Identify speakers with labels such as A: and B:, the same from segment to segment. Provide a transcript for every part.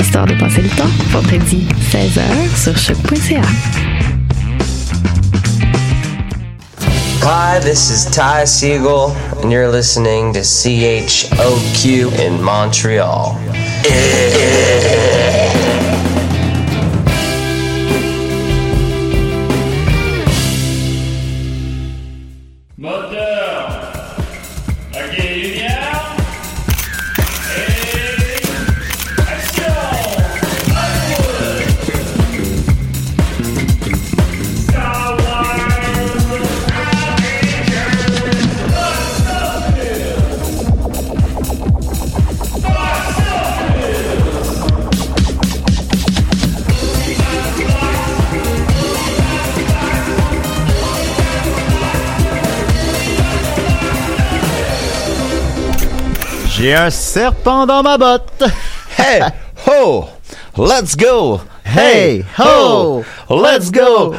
A: Histoire de passer le temps, vendredi 16h sur choc.ca.
B: Hi, this is Ty Siegel, and you're listening to CHOQ in Montreal.
C: J'ai un serpent dans ma botte.
D: Hey, ho, let's go.
C: Hey, ho, let's go.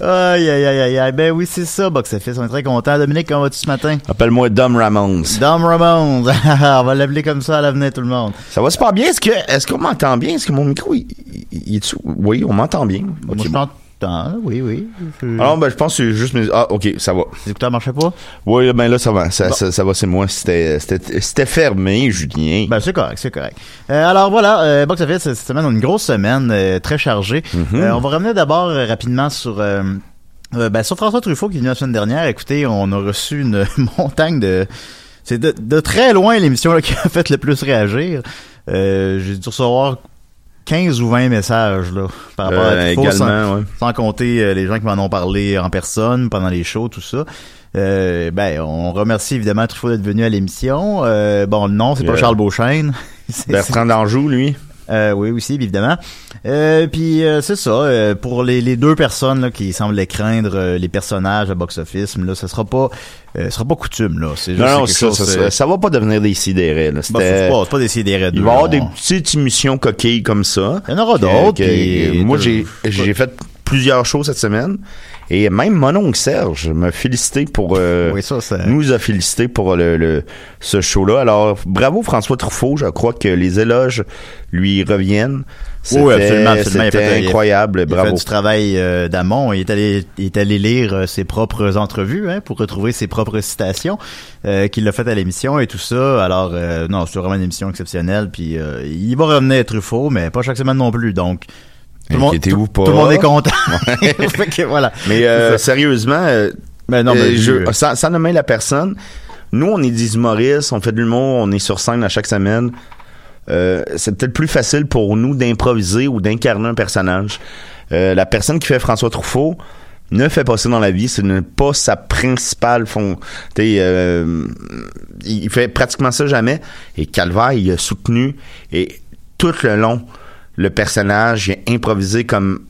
C: Aïe, aïe, aïe, aïe. Ben oui, c'est ça, Box Office. On est très content. Dominique, comment vas-tu ce matin?
D: Appelle-moi Dom Ramones.
C: Dom Ramones. On va l'appeler comme ça à l'avenir, tout le monde.
D: Ça va super bien. Est-ce que, est-ce qu'on m'entend bien? Est-ce que mon micro, il, il- il est Oui, on m'entend bien.
C: Moi, je
D: bon.
C: T'entends. Oui, oui. Je-
D: Alors, ben, je pense que c'est juste mes... Ah, ok, ça va.
C: Les écouteurs marchaient pas?
D: Oui, ben là, ça va. Ça,
C: Bon.
D: ça, ça va, c'est moi. C'était, c'était, c'était fermé, Julien.
C: Ben, c'est correct, c'est correct. Euh, alors voilà, euh, Box Office, cette semaine, on a une grosse semaine, euh, très chargée.
D: Mhm.
C: Euh, on va revenir d'abord rapidement sur... ben, sur François Truffaut qui est venu la semaine dernière. Écoutez, on a reçu une montagne de... C'est de, de très loin l'émission là, qui a fait le plus réagir. Euh, J'ai dû recevoir 15 ou 20 messages là, par rapport
D: Euh,
C: à Truffaut, sans-
D: également, ouais.
C: sans compter euh, les gens qui m'en ont parlé en personne pendant les shows, tout ça. Euh, ben, on remercie évidemment Truffaut d'être venu à l'émission. Euh, bon, le nom, c'est pas
D: Euh,
C: Charles Beauchesne.
D: Bertrand d'Anjou, lui.
C: Euh, oui, aussi, évidemment. Euh, puis euh, c'est ça. euh, pour les, les deux personnes là, qui semblent craindre euh, les personnages à box-office, là, ce sera pas, sera pas coutume là. C'est juste
D: Non, non, ça,
C: chose.
D: ça, ça, va pas devenir des sidérés, là.
C: bon, c'est pas, pas des CDR
D: Il va y avoir des petites émissions coquilles comme ça.
C: Il y en aura d'autres.
D: moi, j'ai, j'ai fait plusieurs shows cette semaine. Et même mon oncle Serge m'a félicité pour, euh,
C: Oui, ça, ça.
D: nous a félicité pour le, le- ce show-là. Alors, bravo François Truffaut. Je crois que les éloges lui reviennent.
C: Oui, absolument, absolument.
D: C'était
C: fait- il
D: incroyable.
C: Il a
D: bravo.
C: fait du travail euh, d'amont. Il est allé, il est allé lire euh, ses propres entrevues hein, pour retrouver ses propres citations euh, qu'il a faites à l'émission et tout ça. Alors, non, c'est vraiment une émission exceptionnelle. Puis, il va revenir Truffaut, mais pas chaque semaine non plus. Donc, tout le monde,
D: Inquiétez-vous
C: tout,
D: pas?
C: tout le monde est content. Fait que, voilà.
D: Mais euh, sérieusement, euh,
C: Mais non, mais
D: euh, je- sans, sans nommer la personne, nous, on est des humoristes, on fait de l'humour, on est sur scène à chaque semaine. Euh, c'est peut-être plus facile pour nous d'improviser ou d'incarner un personnage. La personne qui fait François Truffaut ne fait pas ça dans la vie, ce n'est pas sa principale fond. il fait pratiquement ça jamais. Et Calvaire, il a soutenu et tout le long le personnage, a improvisé comme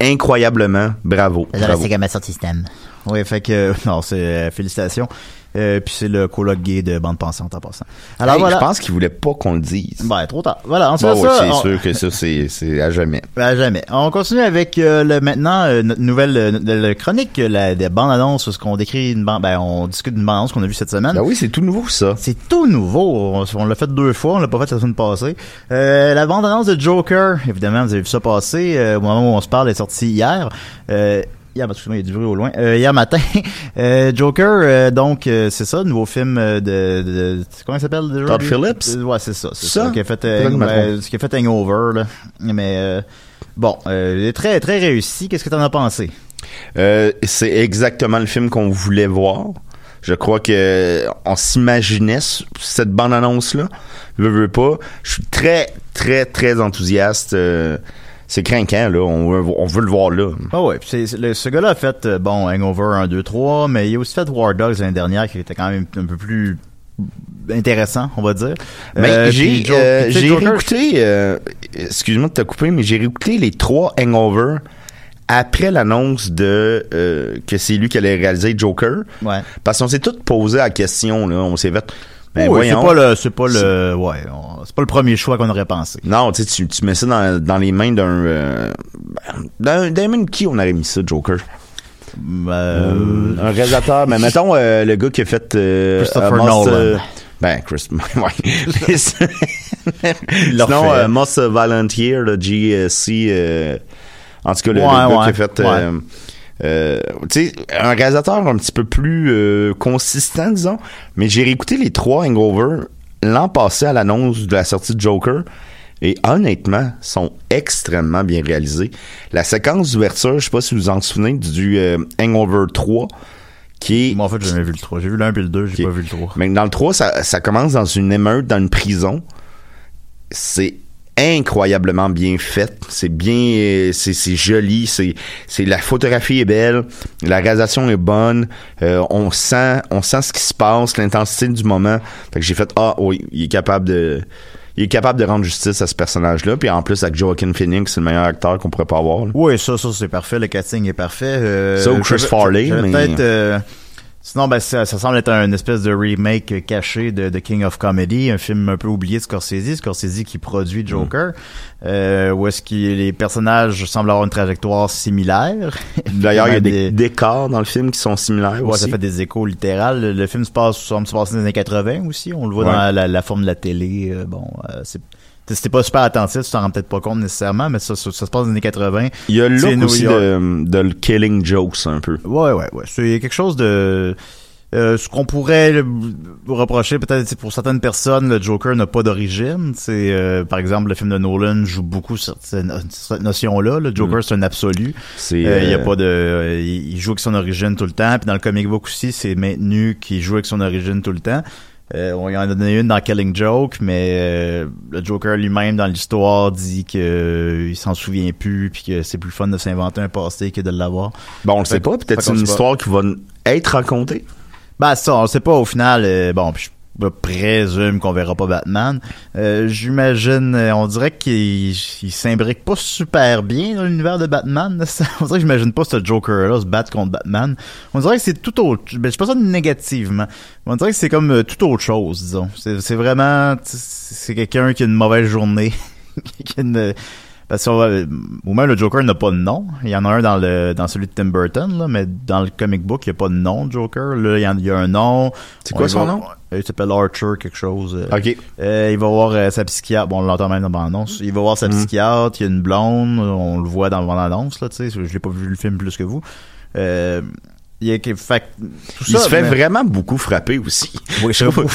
D: incroyablement. Bravo. bravo.
C: C'est comme un système. Oui, fait que, non, c'est, euh, félicitations. Euh, puis c'est le coloc gay de bande pensante en passant. Alors
D: Hey,
C: voilà.
D: Je pense qu'il voulait pas qu'on le dise.
C: Ben, trop tard. Voilà, on se
D: Bon, ouais,
C: ça.
D: c'est
C: on-
D: sûr que ça, c'est, à jamais.
C: Ben, jamais. On continue avec euh, le maintenant euh, notre nouvelle chronique la, des bandes annonces ce qu'on décrit une bande ben on discute d'une bande annonce qu'on a vue cette semaine.
D: Ben oui, c'est tout nouveau, ça.
C: C'est tout nouveau. On, on l'a fait deux fois, on l'a pas fait la semaine passée. Euh, la bande annonce de Joker, évidemment, vous avez vu ça passer euh, au moment où on se parle, elle est sortie hier. Hier, il y a du bruit au loin. Euh, hier matin, euh, Joker, euh, donc c'est ça, le nouveau film de, de, de- comment il s'appelle déjà
D: Todd? Phillips?
C: Ouais, c'est ça, c'est
D: Ça?
C: ça. Qui a fait,
D: je
C: qui a fait Hangover là. Mais bon, il est très très réussi. Qu'est-ce que t'en as pensé?
D: C'est exactement le film qu'on voulait voir. Je crois que on s'imaginait cette bande-annonce-là. Veux, veux pas. Je suis très, très, très enthousiaste. Euh, c'est craquant, là. On veut, on veut le voir là.
C: Ah ouais, puis le- ce gars-là a fait, euh, bon, Hangover 1, 2, 3, mais il a aussi fait War Dogs l'année dernière, qui était quand même un peu plus intéressant, on va dire.
D: Mais
C: Euh,
D: j'ai
C: Jo-
D: euh, j'ai réécouté, euh, excuse-moi de te couper, mais j'ai réécouté les trois Hangover après l'annonce de euh, que c'est lui qui allait réaliser Joker.
C: Ouais.
D: Parce qu'on s'est tous posé la question, là. On s'est fait. Ben
C: Oui, c'est pas le, c'est pas le, ouais, c'est pas le premier choix qu'on aurait pensé.
D: Non, tu sais, tu- tu mets ça dans, dans les mains d'un, euh, dans, dans les mains de qui on aurait mis ça, Joker?
C: Euh,
D: un réalisateur, mais mettons euh, le gars qui a fait euh,
C: Christopher
D: euh,
C: Nolan.
D: euh, ben, Chris, ouais. Sinon, euh, Most Volunteer, le GSC, euh, en tout cas, le, gars
C: ouais,
D: qui a fait... euh, tu sais, un réalisateur un petit peu plus euh, consistant, disons. Mais j'ai réécouté les trois Hangover l'an passé à l'annonce de la sortie de Joker. Et honnêtement, sont extrêmement bien réalisés. La séquence d'ouverture, je sais pas si vous vous en souvenez, du euh, Hangover 3, qui est...
C: Moi, en fait, j'ai jamais vu le 3. J'ai vu le 1 puis le 2, j'ai pas vu le 3.
D: Mais dans le 3, ça, ça commence dans une émeute, dans une prison. C'est incroyablement bien fait. C'est bien, c'est, c'est joli. C'est, c'est la photographie est belle, la réalisation est bonne. euh, on sent, on sent ce qui se passe, l'intensité du moment. Fait que j'ai fait ah oui, il est capable de, il est capable de rendre justice à ce personnage-là. Puis en plus avec Joaquin Phoenix, c'est le meilleur acteur qu'on pourrait pas avoir. là.
C: Oui, ça, ça, c'est parfait. Le casting est parfait. Euh,
D: Ça ou Chris Farley, mais-
C: peut-être, euh, sinon, ben, ça, ça semble être un espèce de remake caché de, de King of Comedy, un film un peu oublié de Scorsese, Scorsese qui produit Joker, euh, où est-ce que les personnages semblent avoir une trajectoire similaire.
D: D'ailleurs, il y a des
C: Des-
D: décors dans le film qui sont similaires
C: Ouais,
D: aussi.
C: ça fait des échos littérales. Le, le film se passe, semble se passer dans les années 80 aussi. On le voit
D: Ouais.
C: dans la, la forme de la télé. euh, bon, euh, c'est c'était pas super attentif, tu t'en rends peut-être pas compte nécessairement, mais ça, ça, ça se passe dans les années 80.
D: Il y a le aussi de, de le Killing Jokes un peu.
C: Ouais, ouais, ouais. C'est quelque chose de... euh, ce qu'on pourrait le- reprocher peut-être pour certaines personnes, le Joker n'a pas d'origine. C'est euh, par exemple le film de Nolan joue beaucoup sur cette, cette notion-là. Le Joker c'est un absolu.
D: Mm.
C: Euh, Il y a
D: euh,
C: pas de, euh, il joue avec son origine tout le temps. Puis dans le comic book aussi, c'est maintenu qu'il joue avec son origine tout le temps. Euh, on y en a donné une dans Killing Joke, mais euh, le Joker lui-même dans l'histoire dit que euh, il s'en souvient plus, puis que c'est plus fun de s'inventer un passé que de l'avoir.
D: Bon, on le sait pas. Peut-être c'est une histoire qui va être racontée.
C: Ben ça, on sait pas au final. euh, bon, puis je présume qu'on verra pas Batman. Euh, J'imagine, euh, on dirait qu'il il s'imbrique pas super bien dans l'univers de Batman. On dirait que j'imagine pas ce Joker-là se battre contre Batman. On dirait que c'est tout autre. Ben, je pas ça négativement. On dirait que c'est comme euh, tout autre chose, disons. C'est vraiment, c'est quelqu'un qui a une mauvaise journée, parce qu'on va- ou même le Joker n'a pas de nom. Il y en a un dans le dans celui de Tim Burton, là, mais dans le comic book, il n'y a pas de nom de Joker. Là, il y, en- il y a un nom.
D: C'est quoi
C: On
D: son
C: va-
D: nom?
C: Euh, Il s'appelle Archer, quelque chose. euh.
D: OK.
C: Euh, il va voir euh, sa psychiatre. Bon, on l'entend même dans l'annonce. Il va voir sa
D: Mhm.
C: psychiatre. Il y a une blonde. On le voit dans l'annonce, là, tu sais. Je l'ai pas vu le film plus que vous. Il fait, tout
D: Il
C: ça,
D: se fait
C: mais-
D: vraiment beaucoup frapper aussi.
C: Oui.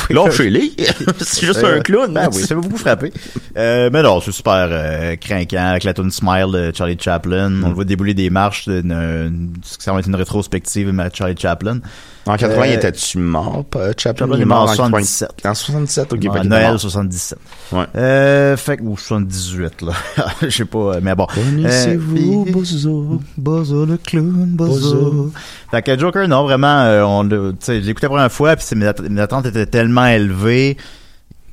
D: Lâchez-les. c'est juste
C: Euh,
D: un clown.
C: Ben oui, ça m'a beaucoup frappé. Euh, mais non, c'est super euh, craquant avec la tune Smile de Charlie Chaplin. On le voit débouler des marches d'une d'une- ce qui semble être une rétrospective de Charlie Chaplin.
D: En 80,
C: Euh,
D: il était-tu mort, Chaplin?
C: Chaplin est mort en
D: 80.
C: 77.
D: En 77, ok. Était
C: Noël
D: mort.
C: 77.
D: Ouais.
C: Euh, fait que, ou 78, là. Je sais pas, euh, mais bon.
D: Connaissez-vous
C: Euh,
D: Bozo?
C: Bozo le clown, Bozo. Fait que Joker, non, vraiment, on, tu sais, j'ai écouté la première fois, puis mes attentes étaient tellement élevées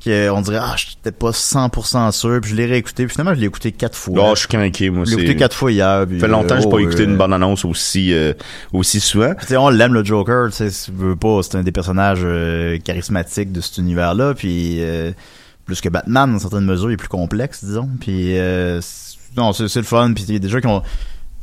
C: que on dirait ah j'étais pas 100% sûr puis je l'ai réécouté puis finalement je l'ai écouté quatre fois
D: Là, je suis craqué, moi.
C: je l'ai écouté quatre fois hier puis,
D: Ça fait longtemps que j'ai
C: euh,
D: pas
C: oh,
D: écouté
C: euh,
D: une bonne annonce aussi, euh, aussi souvent.
C: Puis, tu sais, on l'aime le Joker, tu sais, si tu veux pas, c'est un des personnages euh, charismatiques de cet univers-là, puis euh, plus que Batman dans certaines mesures, il est plus complexe, disons. Puis euh, non, c'est c'est le fun, puis il y a des gens qui ont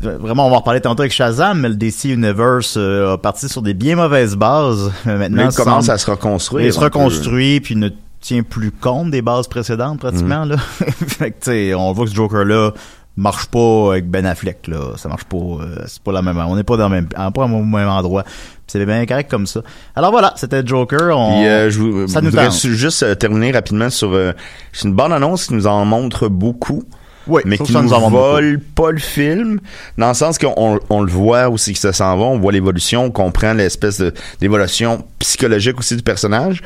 C: vraiment on va en reparler tantôt avec Shazam, mais le DC Universe euh, a parti sur des bien mauvaises bases. Maintenant,
D: il commence
C: semble-
D: à se reconstruire.
C: il se reconstruit puis ne tient plus compte des bases précédentes pratiquement
D: Mm.
C: là. fait que on voit que ce Joker là marche pas avec Ben Affleck là, ça marche pas euh, c'est pas la même on n'est pas dans le même pas au même endroit. C'est bien correct comme ça. Alors voilà, c'était Joker, on
D: Puis, euh, je vous-
C: ça nous
D: voudrais juste euh, terminer rapidement sur euh, c'est une bonne annonce qui nous en montre beaucoup.
C: Oui,
D: mais qui nous,
C: nous
D: vole pas le film, dans le sens qu'on on, on le voit aussi que ça s'en va, on voit l'évolution, on comprend l'espèce d'évolution psychologique aussi du personnage.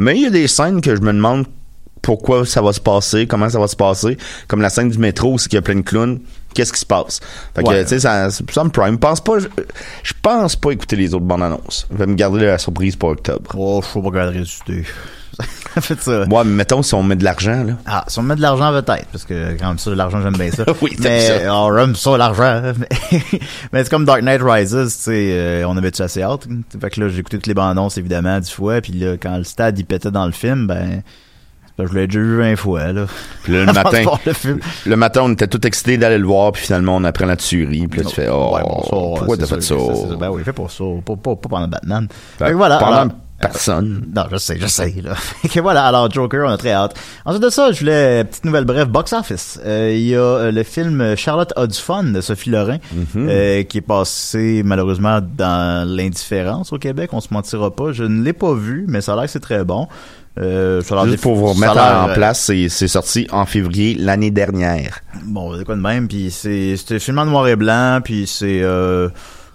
D: Mais il y a des scènes que je me demande pourquoi ça va se passer, comment ça va se passer, comme la scène du métro où il y a plein de clowns. Qu'est-ce qui se passe? Fait que,
C: Ouais.
D: tu sais, ça, ça me prime. Je pense pas, je, je pense pas écouter les autres bandes annonces. Je vais me garder la surprise pour octobre.
C: Oh, je faut pas regarder. Fait ça.
D: Ouais, mais mettons si on met de l'argent, là.
C: Ah, si on met de l'argent peut-être, parce que quand même ça, l'argent j'aime bien ça.
D: Oui,
C: mais
D: ça.
C: oh, j'aime ça l'argent. mais c'est comme Dark Knight Rises, tu sais, euh, on avait-tu assez hâte? Fait que là, j'ai écouté toutes les bandes annonces évidemment dix fois, puis là, quand le stade il pétait dans le film, ben, je l'ai déjà vu 20 fois là.
D: Puis là, le matin,
C: le
D: matin, on était tout excités d'aller le voir, puis finalement, on apprend la tuerie, puis là, tu fais, oh,
C: Ouais, bon, ça,
D: pourquoi t'as fait ça?
C: c'est- Ben oui, fais pas ça, pas, pas, pas pendant Batman.
D: Fait
C: Fait que voilà.
D: pendant
C: alors-
D: personne.
C: Non, je sais, je sais. Là. Que voilà, alors Joker, on a très hâte. Ensuite de ça, je voulais, petite nouvelle bref, Box Office. Euh, Il y a euh, le film Charlotte a du fun de Sophie Lorrain,
D: Mhm.
C: euh, qui est passé malheureusement dans l'indifférence au Québec, on se mentira pas. Je ne l'ai pas vu, mais ça a l'air que c'est très bon. Euh,
D: Juste pour vous remettre en
C: euh,
D: place, c'est sorti en février l'année dernière.
C: Bon, c'est quoi de même, puis c'est c'est un film en noir et blanc, puis c'est euh,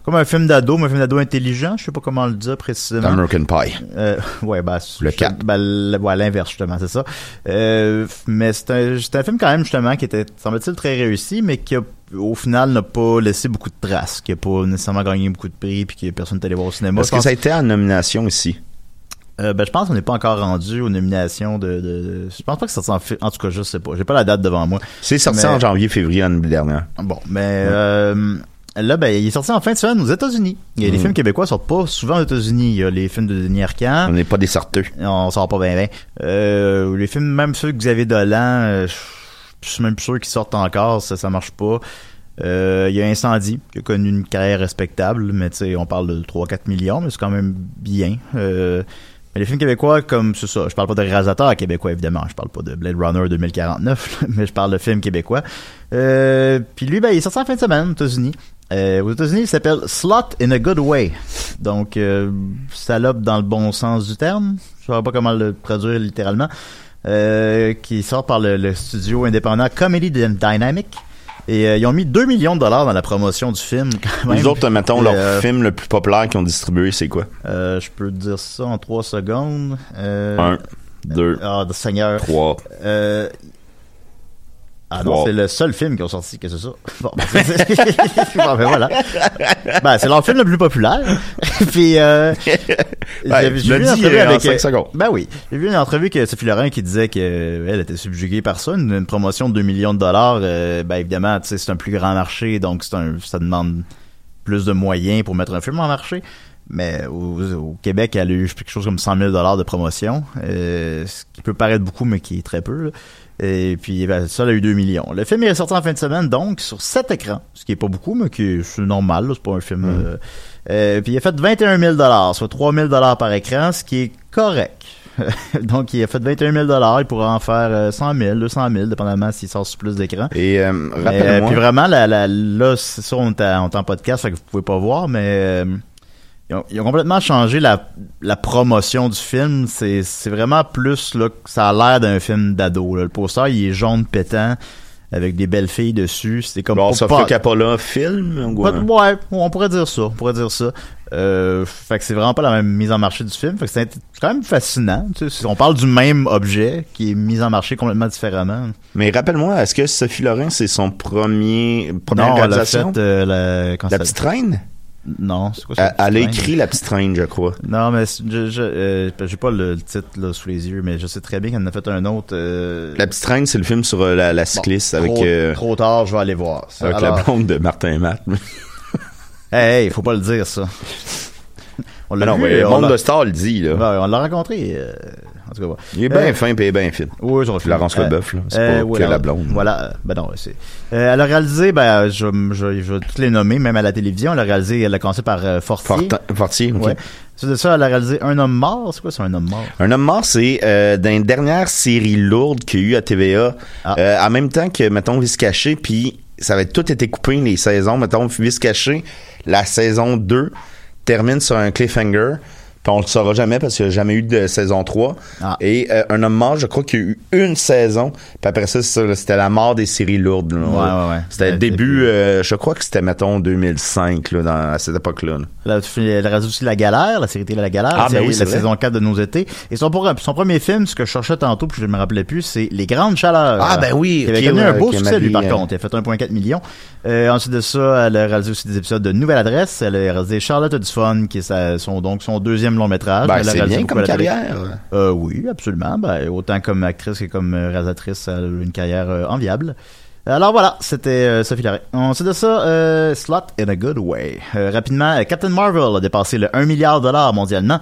C: comme un film d'ado, mais un film d'ado intelligent, je sais pas comment le dire précisément.
D: American Pie.
C: Euh, ouais, bah,
D: Le
C: je-
D: quatre.
C: ben, ouais, l'inverse, justement, c'est ça. Euh, mais c'est un, c'est un film, quand même, justement, qui était, semble-t-il, très réussi, mais qui, a, au final, n'a pas laissé beaucoup de traces, qui a pas nécessairement gagné beaucoup de prix, puis que personne n'est allé voir au cinéma.
D: Est-ce que ça a été en nomination ici?
C: euh, ben, je pense qu'on n'est pas encore rendu aux nominations de, de, de- je pense pas que ça s'en fait, en tout cas, je sais pas. J'ai pas la date devant moi.
D: C'est sorti
C: Mais-
D: en janvier-février l'année dernière.
C: Bon, mais euh, là, ben, il est sorti en fin de semaine aux États-Unis. Les
D: Mhm.
C: films québécois sortent pas souvent aux États-Unis. Il y a les films de Denis Arcand.
D: On n'est pas des sorteux.
C: On sort pas bien, bien. Euh, les films, même ceux que Xavier Dolan, euh, je suis même plus sûr qu'ils sortent encore. Ça, ça marche pas. Euh, Il y a Incendie, qui a connu une carrière respectable, mais tu sais, on parle de 3-4 millions, mais c'est quand même bien. Euh, mais les films québécois, comme c'est ça, je parle pas de réalisateurs québécois, évidemment. Je parle pas de Blade Runner 2049, mais je parle de films québécois. Euh, puis lui, ben, il est sorti en fin de semaine aux États-Unis. Euh, aux États-Unis, il s'appelle Slot in a Good Way. Donc, euh, salope dans le bon sens du terme. Je ne sais pas comment le traduire littéralement. Euh, qui sort par le, studio indépendant Comedy Dynamic. Et euh, ils ont mis 2 millions de dollars dans la promotion du film. Quand.
D: Les autres, mettons, leur
C: euh,
D: film le plus populaire qu'ils ont distribué, c'est quoi?
C: Euh, je peux dire ça en 3 secondes. Euh,
D: 1, 2,
C: ah, Seigneur. 3 ah non, c'est le seul film qui ont sorti que c'est ça. Bon, ben, ben voilà. Ben, c'est leur film le plus populaire. Puis, euh,
D: Ouais,
C: j'ai vu une entrevue
D: euh,
C: avec,
D: cinq secondes.
C: Ben oui. J'ai vu une entrevue que Sophie Laurent qui disait qu'elle était subjuguée par ça. Une, une promotion de 2 millions de dollars, euh, ben évidemment, tu sais, c'est un plus grand marché, donc c'est un, ça demande plus de moyens pour mettre un film en marché. Mais au, au Québec, elle a eu quelque chose comme 100 000 dollars de promotion, euh, ce qui peut paraître beaucoup, mais qui est très peu. là. Et puis, ben, ça, elle a eu 2 millions. Le film est sorti en fin de semaine, donc, sur 7 écrans, ce qui est pas beaucoup, mais qui est normal, c'est pas un film... euh, euh, puis il a fait 21 000 dollars, soit 3 000 dollars par écran, ce qui est correct. donc, il a fait 21 000 dollars, il pourra en faire euh, 100 000, 200 000, dépendamment s'il sort sur plus d'écrans.
D: Et euh, rappelle-moi,
C: puis vraiment, la, la, là, c'est ça, on est, en podcast, fait que vous pouvez pas voir, mais ils, ont, ils ont complètement changé la, la promotion du film. C'est c'est vraiment plus, là, ça a l'air d'un film d'ado. là. Le poster, il est jaune pétant, avec des belles filles dessus. C'est comme
D: bon, Sofia
C: pas-
D: Coppola film, ou
C: ouais, on pourrait dire ça, on pourrait dire ça. Euh, fait que c'est vraiment pas la même mise en marché du film. Fait que c'est quand même fascinant. tu sais. On parle du même objet qui est mis en marché complètement différemment.
D: Mais rappelle-moi, est-ce que Sophie Laurent, c'est son premier, première
C: non, elle a
D: réalisation?
C: fait euh, la,
D: La
C: ça
D: petite reine?
C: Non, c'est quoi ça?
D: Elle, elle a écrit La Petite Reine, je crois.
C: Non, mais je, je, euh, j'ai pas le titre là, sous les yeux, mais je sais très bien qu'elle en a fait un autre. euh,
D: La Petite Reine, c'est le film sur euh, la, la cycliste
C: bon,
D: avec,
C: trop, trop tard, je vais aller voir. ça.
D: avec
C: Alors,
D: la blonde de Martin et Matt.
C: Hey, hey, faut pas le dire ça. On l'a
D: non,
C: vu,
D: mais le
C: on
D: monde de Star le dit, là.
C: Ouais, on l'a rencontré. Euh, en tout cas, ouais.
D: Il est bien
C: Euh,
D: fin et il est bien fit.
C: Oui, fait.
D: Laurence Leboeuf, là. C'est pas que la blonde.
C: Voilà. euh, Ben non, c'est. Euh, elle a réalisé, ben, je, je, je vais toutes les nommer, même à la télévision. Elle a réalisé, elle a commencé par euh, Fortier.
D: Fortin- Fortier, ok.
C: Ouais. C'est de ça, elle a réalisé Un homme mort. C'est quoi, c'est un homme mort?
D: Un homme mort, c'est euh, dans une dernière série lourde qu'il y a eu à TVA,
C: Ah.
D: euh, en même temps que, mettons, Vice Caché, puis ça avait tout été coupé, les saisons. Mettons, Vice Caché, la saison 2 termine sur un cliffhanger, puis on le saura jamais parce qu'il n'y a jamais eu de saison 3.
C: Ah.
D: Et euh, Un homme mort, je crois qu'il y a eu une saison, puis après ça, c'était la mort des séries lourdes.
C: Ouais, ouais, ouais.
D: C'était le début, euh, je crois que c'était, mettons, 2005, là, dans, à cette époque-là. là.
C: Elle réalisé aussi La Galère, la série télé La Galère,
D: Ah,
C: la,
D: ben
C: série-
D: oui,
C: la saison 4 de Nos étés. Et son, premier film, ce que je cherchais tantôt, puis je ne me rappelais plus, c'est Les Grandes Chaleurs.
D: Ah, ben oui,
C: Il avait
D: ouais,
C: un beau succès, lui, par
D: euh,
C: contre. Il a fait 1,4 million. Ensuite de ça, elle a réalisé aussi des épisodes de Nouvelle Adresse. Elle a réalisé Charlotte a du fun, qui est sa- son, donc, son deuxième long métrage.
D: Ben, c'est bien comme carrière.
C: Euh, oui, absolument. Ben, autant comme actrice que comme euh, réalisatrice, elle a une carrière euh, enviable. Alors voilà, c'était euh, Sophie Larrey. Ensuite de ça, euh, Slot in a Good Way. Euh, rapidement, Captain Marvel a dépassé le 1 milliard de dollars mondialement.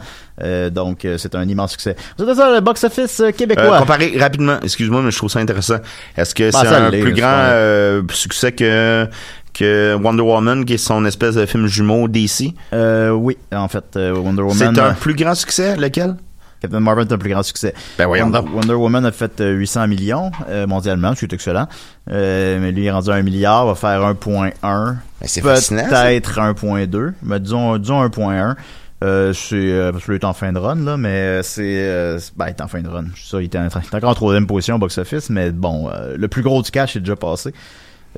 C: Donc, c'est un immense succès. Ensuite de ça, le box-office québécois.
D: comparé rapidement, excuse-moi, mais je trouve ça intéressant. Est-ce que
C: Bah,
D: c'est un plus grand succès que que Wonder Woman, qui est son espèce de film jumeau DC
C: Euh, oui, en fait, euh, Wonder Woman.
D: C'est un
C: euh,
D: plus grand succès, lequel?
C: Captain Marvel est un plus grand succès.
D: Ben
C: Wonder, Woman a fait euh, 800 millions euh, mondialement, ce qui est excellent. Euh, mais lui il est rendu à 1 milliard, va faire 1.1.
D: Ben, c'est.
C: Peut-être 1.2, mais disons, disons 1.1. Euh, c'est euh, parce que là, il est en fin de run là, mais euh, c'est euh, ben il est en fin de run. Ça, il était en il est encore en troisième position au box office, mais bon, euh, le plus gros du cash est déjà passé.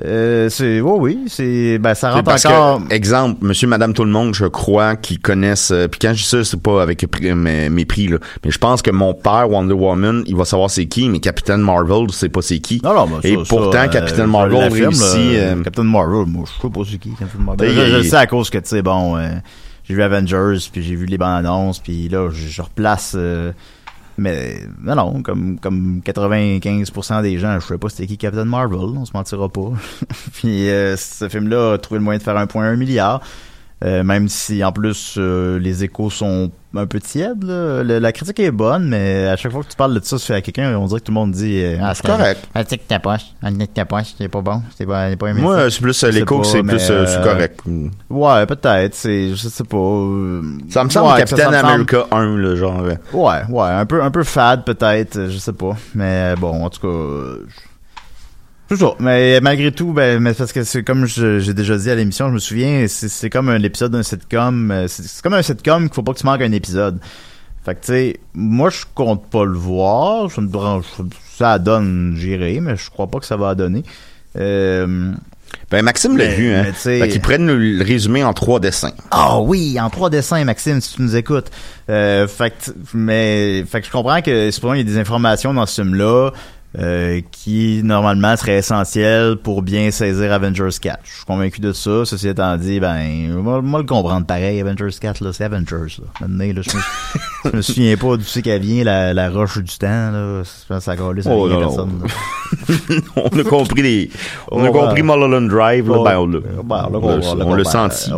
C: Euh, c'est oui oui, c'est ben ça rentre encore.
D: que, exemple, monsieur, madame, tout le monde, je crois qu'ils connaissent, euh, puis quand je dis ça, c'est pas avec pri- mes- mépris, là, mais je pense que mon père, Wonder Woman, il va savoir c'est qui, mais Captain Marvel, c'est pas c'est qui.
C: Non, non, ben,
D: Et
C: ça,
D: pourtant,
C: ça, euh,
D: Captain Marvel réussit, euh,
C: Captain Marvel, moi, je sais pas c'est qui, Captain Marvel. Je, le sais à cause que, tu sais, bon, euh, j'ai vu Avengers, puis j'ai vu les bandes annonces, puis là, je, je replace... mais non, non, comme, comme 95% des gens, je sais pas c'était qui Captain Marvel, on se mentira pas. puis euh, ce film-là a trouvé le moyen de faire 1,1 milliard. Euh, même si en plus euh, les échos sont un peu tièdes, là. Le- la critique est bonne, mais à chaque fois que tu parles de ça à quelqu'un, on dirait que tout le monde dit euh, ah
D: C'est correct.
C: Ah, que ta poche, ah, que ta poche, c'est pas bon, c'est pas, pas aimé
D: Moi, c'est plus l'écho,
C: pas,
D: c'est plus c'est correct.
C: Ouais, peut-être, c'est, je sais pas.
D: Ça me semble
C: ouais,
D: Captain
C: ça semble-
D: America 1, là, genre.
C: Ouais, ouais, un peu, un peu fade peut-être, je sais pas. Mais bon, en tout cas, ça. Mais malgré tout, ben, mais parce que c'est comme je- j'ai déjà dit à l'émission, je me souviens, c'est, comme un épisode d'un sitcom. euh, C'est, comme un sitcom qu'il faut pas que tu manques un épisode. Fait que tu sais, moi je compte pas le voir. Ça me branche, ça donne, j'irai, mais je crois pas que ça va donner. Euh,
D: Ben, Maxime l'a vu, hein. Fait qu'il prenne le résumer en trois dessins.
C: Ah oui, en trois dessins, Maxime, si tu nous écoutes. Euh, fait que, mais, fait que je comprends que il y a des informations dans ce film-là euh, qui normalement seraient essentielles pour bien saisir Avengers 4. Je suis convaincu de ça. Ceci étant dit, ben, moi, moi le comprendre pareil. Avengers 4, là, c'est Avengers. Là. Maintenant, là, je, me, je me souviens pas d'où c'est qu'elle vient la, la roche du temps. Là. Ça a collé, ça
D: Oh, non,
C: personne.
D: non. on a compris les, on a compris. Mulholland Drive, là, ben, on l'a,
C: ben, on l'a
D: on l'a- on senti.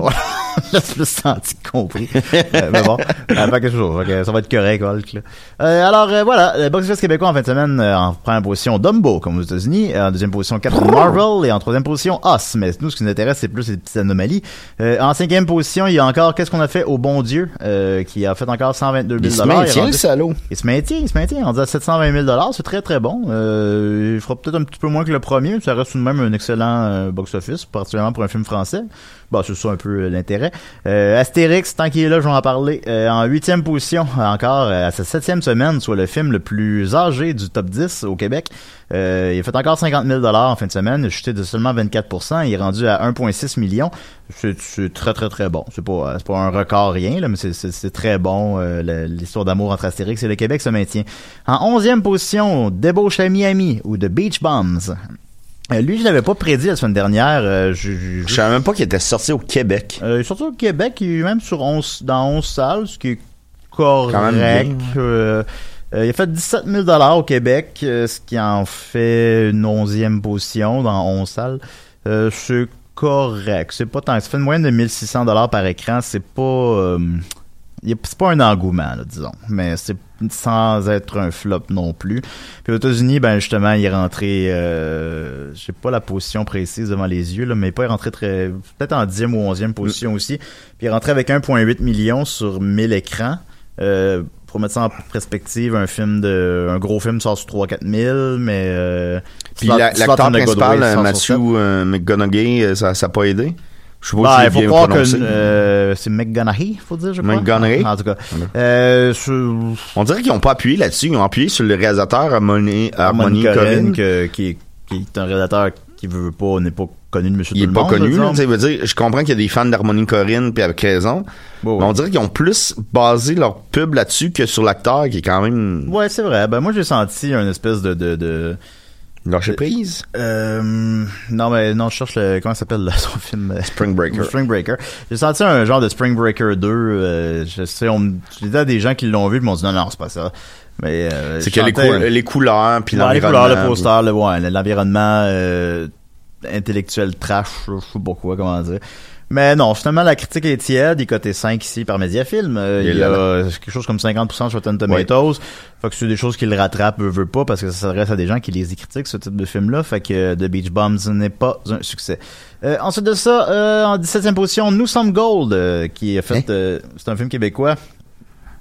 C: Euh, l'a plus senti compris. Euh, mais bon, euh, fait que, toujours, fait que ça va être correct, Hulk. Là. Euh, alors euh, voilà, le box office québécois en fin de semaine euh, en première position Dumbo comme aux États-Unis, en deuxième position Captain Marvel et en troisième position Us. Mais nous, ce qui nous intéresse, c'est plus les petites anomalies. Euh, en cinquième position, il y a encore qu'est-ce qu'on a fait au bon Dieu, euh, qui a fait encore 122 000
D: Il se maintient, le salaud.
C: il se maintient, il se maintient. On dit à 720 000 c'est très très bon. Euh, il fera peut-être un petit peu moins que le premier, mais ça reste tout de même un excellent euh, box-office, particulièrement pour un film français. Bon, c'est ça un peu euh, l'intérêt. Euh, Astérix, tant qu'il est là, je vais en parler. Euh, en huitième position, encore euh, à sa septième semaine, soit le film le plus âgé du top 10 au Québec. Euh, il a fait encore 50 000 en fin de semaine, chuté de seulement 24% Il est rendu à 1,6 million. C'est très très très bon. C'est pas pas un record rien là, mais c'est- très bon. L'histoire d'amour entre Astérix et le Québec se maintient. En onzième position, Débauche à Miami ou The Beach Bombs. Euh, lui, je l'avais pas prédit la semaine dernière. euh, je, je-
D: Je savais même pas qu'il était sorti au Québec.
C: Euh, surtout au Québec, il est même sur 11, dans 11 salles, ce qui est correct.
D: Quand même bien.
C: Euh, euh, il a fait 17 000 au Québec, euh, ce qui en fait une onzième position dans 11 salles. Euh, c'est correct. C'est pas tant. Ça fait une moyenne de 1600 par écran. C'est pas... a- c'est pas un engouement, là, disons. Mais c'est sans être un flop non plus. Puis aux États-Unis, ben justement, il est rentré, euh, j'ai pas la position précise devant les yeux, là, mais pas il est rentré très, peut-être en 10e ou 11e position aussi. Puis il est rentré avec 1,8 million sur 1000 écrans. Euh, pour mettre ça en perspective, un film de, un gros film sort sur 3-4 000, mais euh,
D: Puis la- l'acteur
C: the
D: principal, Matthew euh, McGonaghy, euh, ça n'a pas aidé? Je sais pas si
C: il faut
D: bien
C: croire que euh, c'est McGonaghy, faut dire, je crois.
D: McGonaghy?
C: En tout cas, euh,
D: On dirait qu'ils n'ont pas appuyé là-dessus. Ils ont appuyé sur le réalisateur Harmony, Harmony
C: Corinne, que- qui, est- qui est un réalisateur qui veut pas, n'est pas connu de Monsieur
D: Il est pas
C: Monde,
D: connu. là, veut dire, je comprends qu'il y a des fans d'Harmony Corinne, puis avec raison.
C: Ouais.
D: Mais on dirait qu'ils ont plus basé leur pub là-dessus que sur l'acteur, qui est quand même
C: Ouais, c'est vrai. Ben moi j'ai senti un espèce de de, de
D: lâché prise?
C: euh, non mais non, je cherche le comment ça s'appelle son film? Euh,
D: Spring Breaker.
C: Spring Breaker. J'ai senti un genre de Spring Breaker 2 euh, je sais on j'ai des gens qui l'ont vu, ils m'ont dit non non, c'est pas ça. Mais euh,
D: C'est que les, cou- les couleurs, puis
C: Ouais, les
D: l'environnement.
C: couleurs, le
D: puis-
C: poster, le, ouais, l'environnement euh, intellectuel trash, je sais pas quoi, comment dire. Mais non, finalement, la critique est tiède. Il est coté 5 ici par Mediafilm. Euh, il y
D: là,
C: a quelque chose comme 50% sur Rotten Tomatoes. Fait que c'est des choses qui le rattrapent, veut, veut pas, parce que ça s'adresse à des gens qui les y critiquent, ce type de film-là. Fait que euh, The Beach Bombs n'est pas un succès. Euh, ensuite de ça, euh, en 17e position, Nous sommes Gold, euh, qui a fait...
D: Hein?
C: euh, c'est un film québécois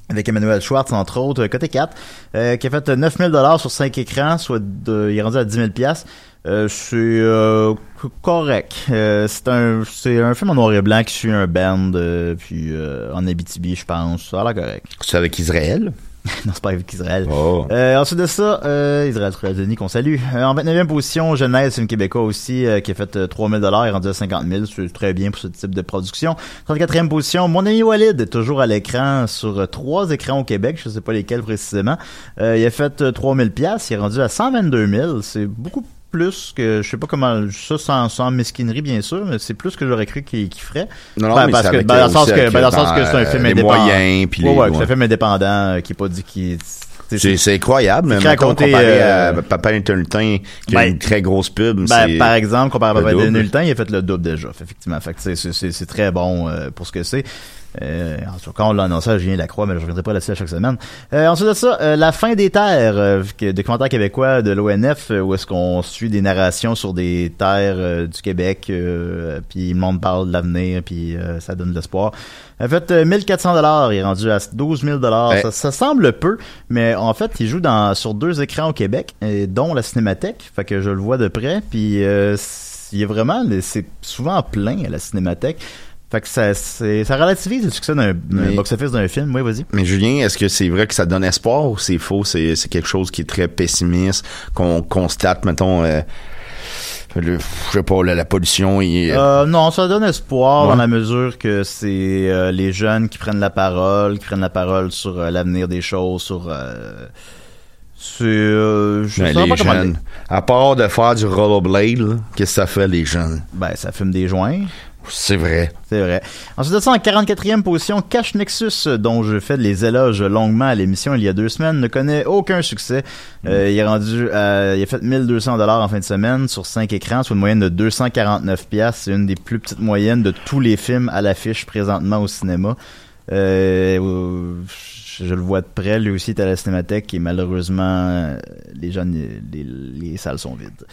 C: avec Emmanuel Schwartz, entre autres, côté 4, euh, qui a fait 9000 dollars sur 5 écrans, soit de, il est rendu à 10 000 piastres. Euh, c'est euh, c- correct. Euh, c'est un c'est un film en noir et blanc qui suit un band, euh, puis euh, en Abitibi, je pense. Ça a l'air correct.
D: C'est avec Israël?
C: non, c'est pas avec Israël.
D: Oh.
C: Euh, ensuite de ça, euh, Israël Denis qu'on salue. Euh, en 29e position, Genèse, film québécois aussi, euh, qui a fait euh, 3000 dollars et rendu à 50 000. C'est très bien pour ce type de production. 34e position, Mon ami Walid, est toujours à l'écran sur euh, trois écrans au Québec, je sais pas lesquels précisément. Euh, il a fait euh, 3000 pièces, il est rendu à 122 000. C'est beaucoup plus que, je sais pas comment, ça sans, sans mesquinerie bien sûr, mais c'est plus que j'aurais cru qu'il qu'il ferait.
D: Non, non,
C: Ben,
D: mais
C: parce que, ben, dans le sens que, ben, dans le sens que c'est un film
D: les
C: indépendant.
D: moyens, puis
C: ouais,
D: les-
C: ouais, c'est un film indépendant euh, qui est pas dit qui
D: C'est incroyable, mais
C: côté,
D: comparé
C: euh,
D: à Papa Interlutin, qui a
C: ben,
D: une très grosse pub,
C: Ben, par exemple, comparé à Papa. Nultin, il a fait le double déjà, effectivement. Fait c'est très bon euh, pour ce que c'est. Euh, en tout cas, on l'a annoncé à Julien Lacroix, mais je reviendrai pas là-dessus à chaque semaine. Euh, ensuite de ça, euh, La fin des terres, euh, documentaire québécois de l'ONF, euh, où est-ce qu'on suit des narrations sur des terres euh, du Québec, euh, puis le monde parle de l'avenir, puis euh, ça donne de l'espoir. En fait, euh, 1400 dollars, il est rendu à 12 000 dollars.
D: Ouais.
C: Ça, ça semble peu, mais en fait, il joue dans sur deux écrans au Québec, et dont la Cinémathèque. Fait que je le vois de près, puis euh, il est vraiment, c'est souvent plein à la Cinémathèque. Fait que ça, c'est- ça relativise le succès d'un box-office d'un film. Oui, vas-y.
D: Mais Julien, est-ce que c'est vrai que ça donne espoir ou c'est faux? C'est c'est quelque chose qui est très pessimiste, qu'on constate, mettons, euh, le, je sais pas, la, la pollution et...
C: Euh, non, ça donne espoir
D: Ouais.
C: dans la mesure que c'est euh, les jeunes qui prennent la parole, qui prennent la parole sur euh, l'avenir des choses, sur... euh, je
D: Ben,
C: sais
D: les
C: pas comment
D: jeunes. À part de faire du rollerblade, qu'est-ce que ça fait, les jeunes?
C: Ben, ça fume des joints.
D: C'est vrai.
C: C'est vrai. Ensuite de ça, en 44e position, Cash Nexus, euh, dont je fais les éloges longuement à l'émission il y a deux semaines, ne connaît aucun succès. Euh, il est rendu, à- il a fait 1200 dollars en fin de semaine sur 5 écrans, soit une moyenne de 249 pièces. C'est une des plus petites moyennes de tous les films à l'affiche présentement au cinéma. Euh, euh, je le vois de près, lui aussi est à la cinémathèque et malheureusement, euh, les les, les salles sont vides.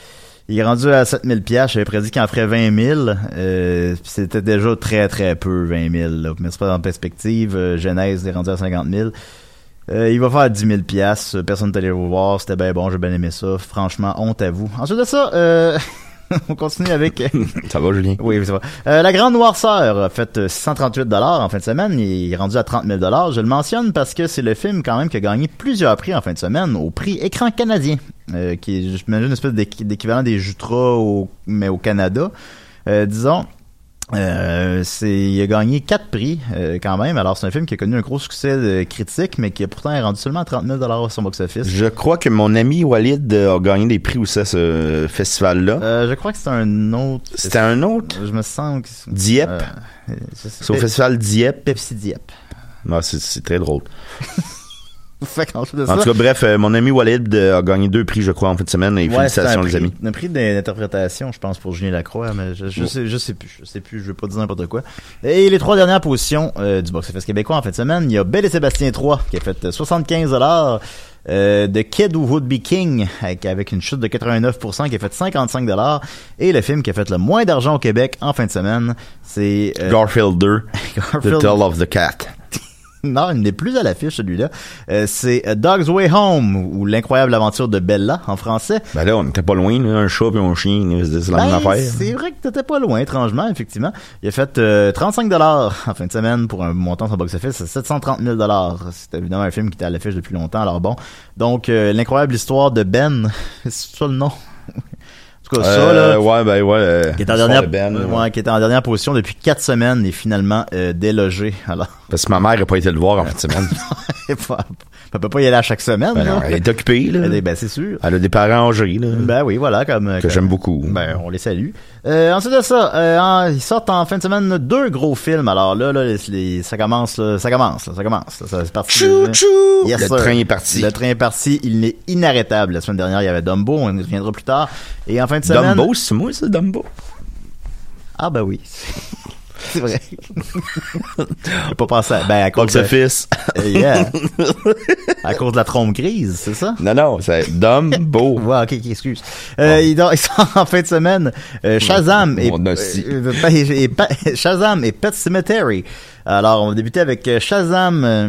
C: Il est rendu à 7000 pièces. J'avais prédit qu'il en ferait 20 000. Euh, c'était déjà très très peu 20 000. Là. Mais c'est pas en perspective. Euh, Genèse est rendu à 50 000. Euh, il va faire 10 000 pièces. Personne n'est allé le voir. C'était bien bon. J'ai bien aimé ça. Franchement, honte à vous. Ensuite de ça, euh, on continue avec.
D: Ça va, Julien?
C: Oui, ça va. Euh, la Grande Noirceur a fait euh, 638 dollars en fin de semaine. Il est rendu à 30 000 dollars. Je le mentionne parce que c'est le film quand même qui a gagné plusieurs prix en fin de semaine au prix écran canadien, euh, qui est, j'imagine, une espèce d'équ- d'équivalent des Jutras au, mais au Canada, euh, disons. Euh, c'est, il a gagné quatre prix euh, quand même. Alors c'est un film qui a connu un gros succès de critique, mais qui a pourtant rendu seulement 30 000 dollars son box-office.
D: Je crois que mon ami Walid euh, a gagné des prix aussi à ce festival-là.
C: Euh, je crois que c'est un autre.
D: C'était un autre?
C: Je me sens que
D: Dieppe?
C: Euh,
D: C'est au festival Dieppe.
C: Pepsi Dieppe.
D: Ah, c'est, c'est très drôle.
C: Fait de
D: En tout cas, bref, euh, mon ami Walid euh, a gagné deux prix, je crois, en fin de semaine. Et
C: Ouais,
D: félicitations, les
C: un prix,
D: amis.
C: Un prix d'interprétation, je pense, pour Julien Lacroix, mais je, je sais, je sais plus, je sais plus, je veux pas dire n'importe quoi. Et les trois dernières positions euh, du box-office québécois en fin de semaine, il y a Belle et Sébastien 3 qui a fait euh, 75 dollars. Euh, The Kid Who Would Be King avec, avec une chute de 89% qui a fait 55 dollars et le film qui a fait le moins d'argent au Québec en fin de semaine c'est euh,
D: Garfield 2,
C: Garfield-
D: The Tale of the Cat.
C: Non, il n'est plus à l'affiche celui-là. Euh, c'est Dog's Way Home ou l'incroyable aventure de Bella en français.
D: Ben là, on était pas loin, là, un chat et un chien, c'est la
C: Ben,
D: même affaire.
C: C'est vrai que t'étais pas loin, étrangement, effectivement. Il a fait euh, 35 dollars en fin de semaine pour un montant sur box-office, c'est 730 000 dollars. C'est évidemment un film qui était à l'affiche depuis longtemps, alors bon. Donc, euh, l'incroyable histoire de Ben, c'est ça le nom? En tout cas, ça,
D: Euh,
C: là,
D: ouais, ben ouais. euh,
C: qui est en dernière,
D: de Ben, ouais.
C: qui était en dernière position depuis 4 semaines et finalement euh, délogé. Alors,
D: Parce que ma mère n'a pas été le voir en fin de semaine.
C: elle peut pas y aller à chaque semaine.
D: Ben non, elle est occupée, là.
C: Elle est- ben, c'est sûr.
D: Elle a des parents âgés, là.
C: Ben oui, voilà, comme
D: que
C: comme-
D: j'aime beaucoup.
C: Ben, on les salue. Euh, ensuite de ça, euh, en- ils sortent en fin de semaine deux gros films. Alors là, là les- les- ça commence, là, ça commence, là, ça commence. là, ça, c'est parti.
D: Chou, chou!
C: Yes,
D: Le
C: sir.
D: train est parti.
C: Le train est parti. Il est inarrêtable. La semaine dernière, il y avait Dumbo. On y reviendra plus tard. Et en fin de semaine.
D: Dumbo, c'est moi, ça, Dumbo?
C: Ah ben oui. C'est vrai. Pas pensé à... Ben, à cause
D: Box
C: de... Euh, yeah. à cause de la trompe grise, c'est ça?
D: Non, non, c'est Dumbo.
C: Ouais, ok, excuse. Euh, il, donc, il sort en fin de semaine euh, Shazam et, euh, euh, et- et- Shazam et Pet Cemetery. Alors, on va débuter avec Shazam, euh,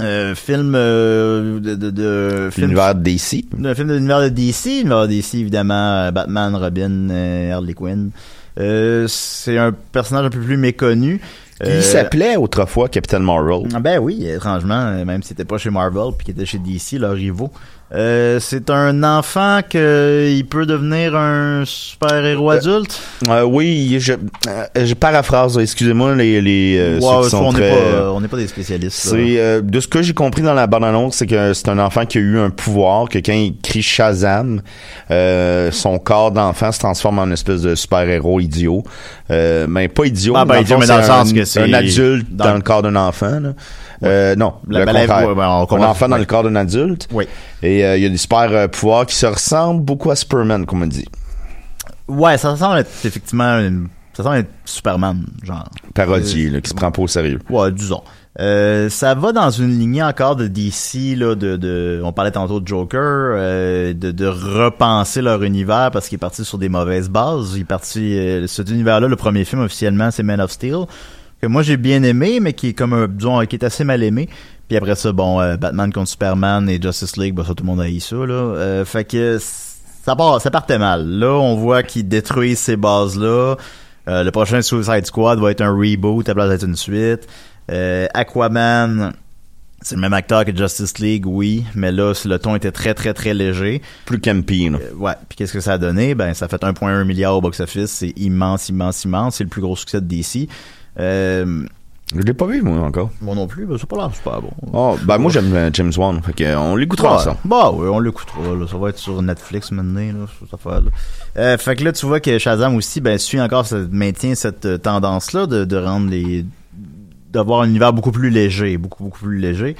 C: euh, film euh, de, de, de film,
D: L'univers DC.
C: un film de l'univers de DC, l'univers de DC évidemment, Batman, Robin, euh, Harley Quinn. Euh, c'est un personnage un peu plus méconnu. Euh,
D: Il s'appelait autrefois Captain Marvel.
C: ah Ben oui, étrangement, euh, même si c'était pas chez Marvel puis qu'il était chez DC, leurs rivaux. Euh, c'est un enfant que il peut devenir un super héros adulte?
D: Euh, oui, je, euh, je paraphrase, excusez-moi les, les euh,
C: Ouais,
D: ceux qui sont
C: on n'est
D: très...
C: pas,
D: euh,
C: euh, on n'est pas des spécialistes.
D: C'est euh, de ce que j'ai compris dans la bande-annonce, c'est que c'est un enfant qui a eu un pouvoir, que quand il crie Shazam, euh, son corps d'enfant se transforme en une espèce de super-héros idiot. Euh, mais pas idiot,
C: Ah, ben, idiot, mais dans le sens
D: un,
C: que c'est
D: un adulte
C: dans-
D: dans, le corps d'un enfant. Là. Euh, non,
C: La-
D: le
C: ben,
D: contraire.
C: ben, on
D: un enfant dans
C: ouais.
D: le corps d'un adulte.
C: Oui.
D: Et euh, il y a des super euh, pouvoirs qui se ressemblent beaucoup à Superman, comme on dit.
C: Ouais, ça semble être effectivement une, ça être Superman, genre.
D: Parodie, là, qui se prend pas au sérieux.
C: Ouais, disons. Euh, ça va dans une lignée encore de DC là, de, de on parlait tantôt de Joker, euh, de, de repenser leur univers parce qu'il est parti sur des mauvaises bases. Il est parti euh, cet univers-là, le premier film officiellement, c'est Man of Steel que moi j'ai bien aimé, mais qui est comme un, disons, qui est assez mal aimé. Puis après ça, bon, euh, Batman contre Superman et Justice League, bah ça tout le monde a eu ça là. Euh, fait que ça part, ça partait mal. Là, on voit qu'ils détruisent ces bases-là. Euh, le prochain Suicide Squad va être un reboot à place d'être une suite. Aquaman, c'est le même acteur que Justice League, oui, mais là, le ton était très, très, très léger.
D: Plus campy, là.
C: Ouais, puis qu'est-ce que ça a donné? Ben, ça a fait 1,1 milliard au box-office. C'est immense, immense, immense. C'est le plus gros succès de DC. Euh,
D: Je l'ai pas vu, moi, encore.
C: moi non plus, ben, c'est pas l'air super bon.
D: Oh, ben moi j'aime euh, James Wan, fait que, on l'écoutera ça.
C: Bah oui, on l'écoutera. là. Ça va être sur Netflix maintenant, là, cette affaire-là. Euh, fait que là, tu vois que Shazam aussi, ben, suit encore, maintient cette tendance-là de, de rendre les, d'avoir un univers beaucoup plus léger, beaucoup, beaucoup plus léger.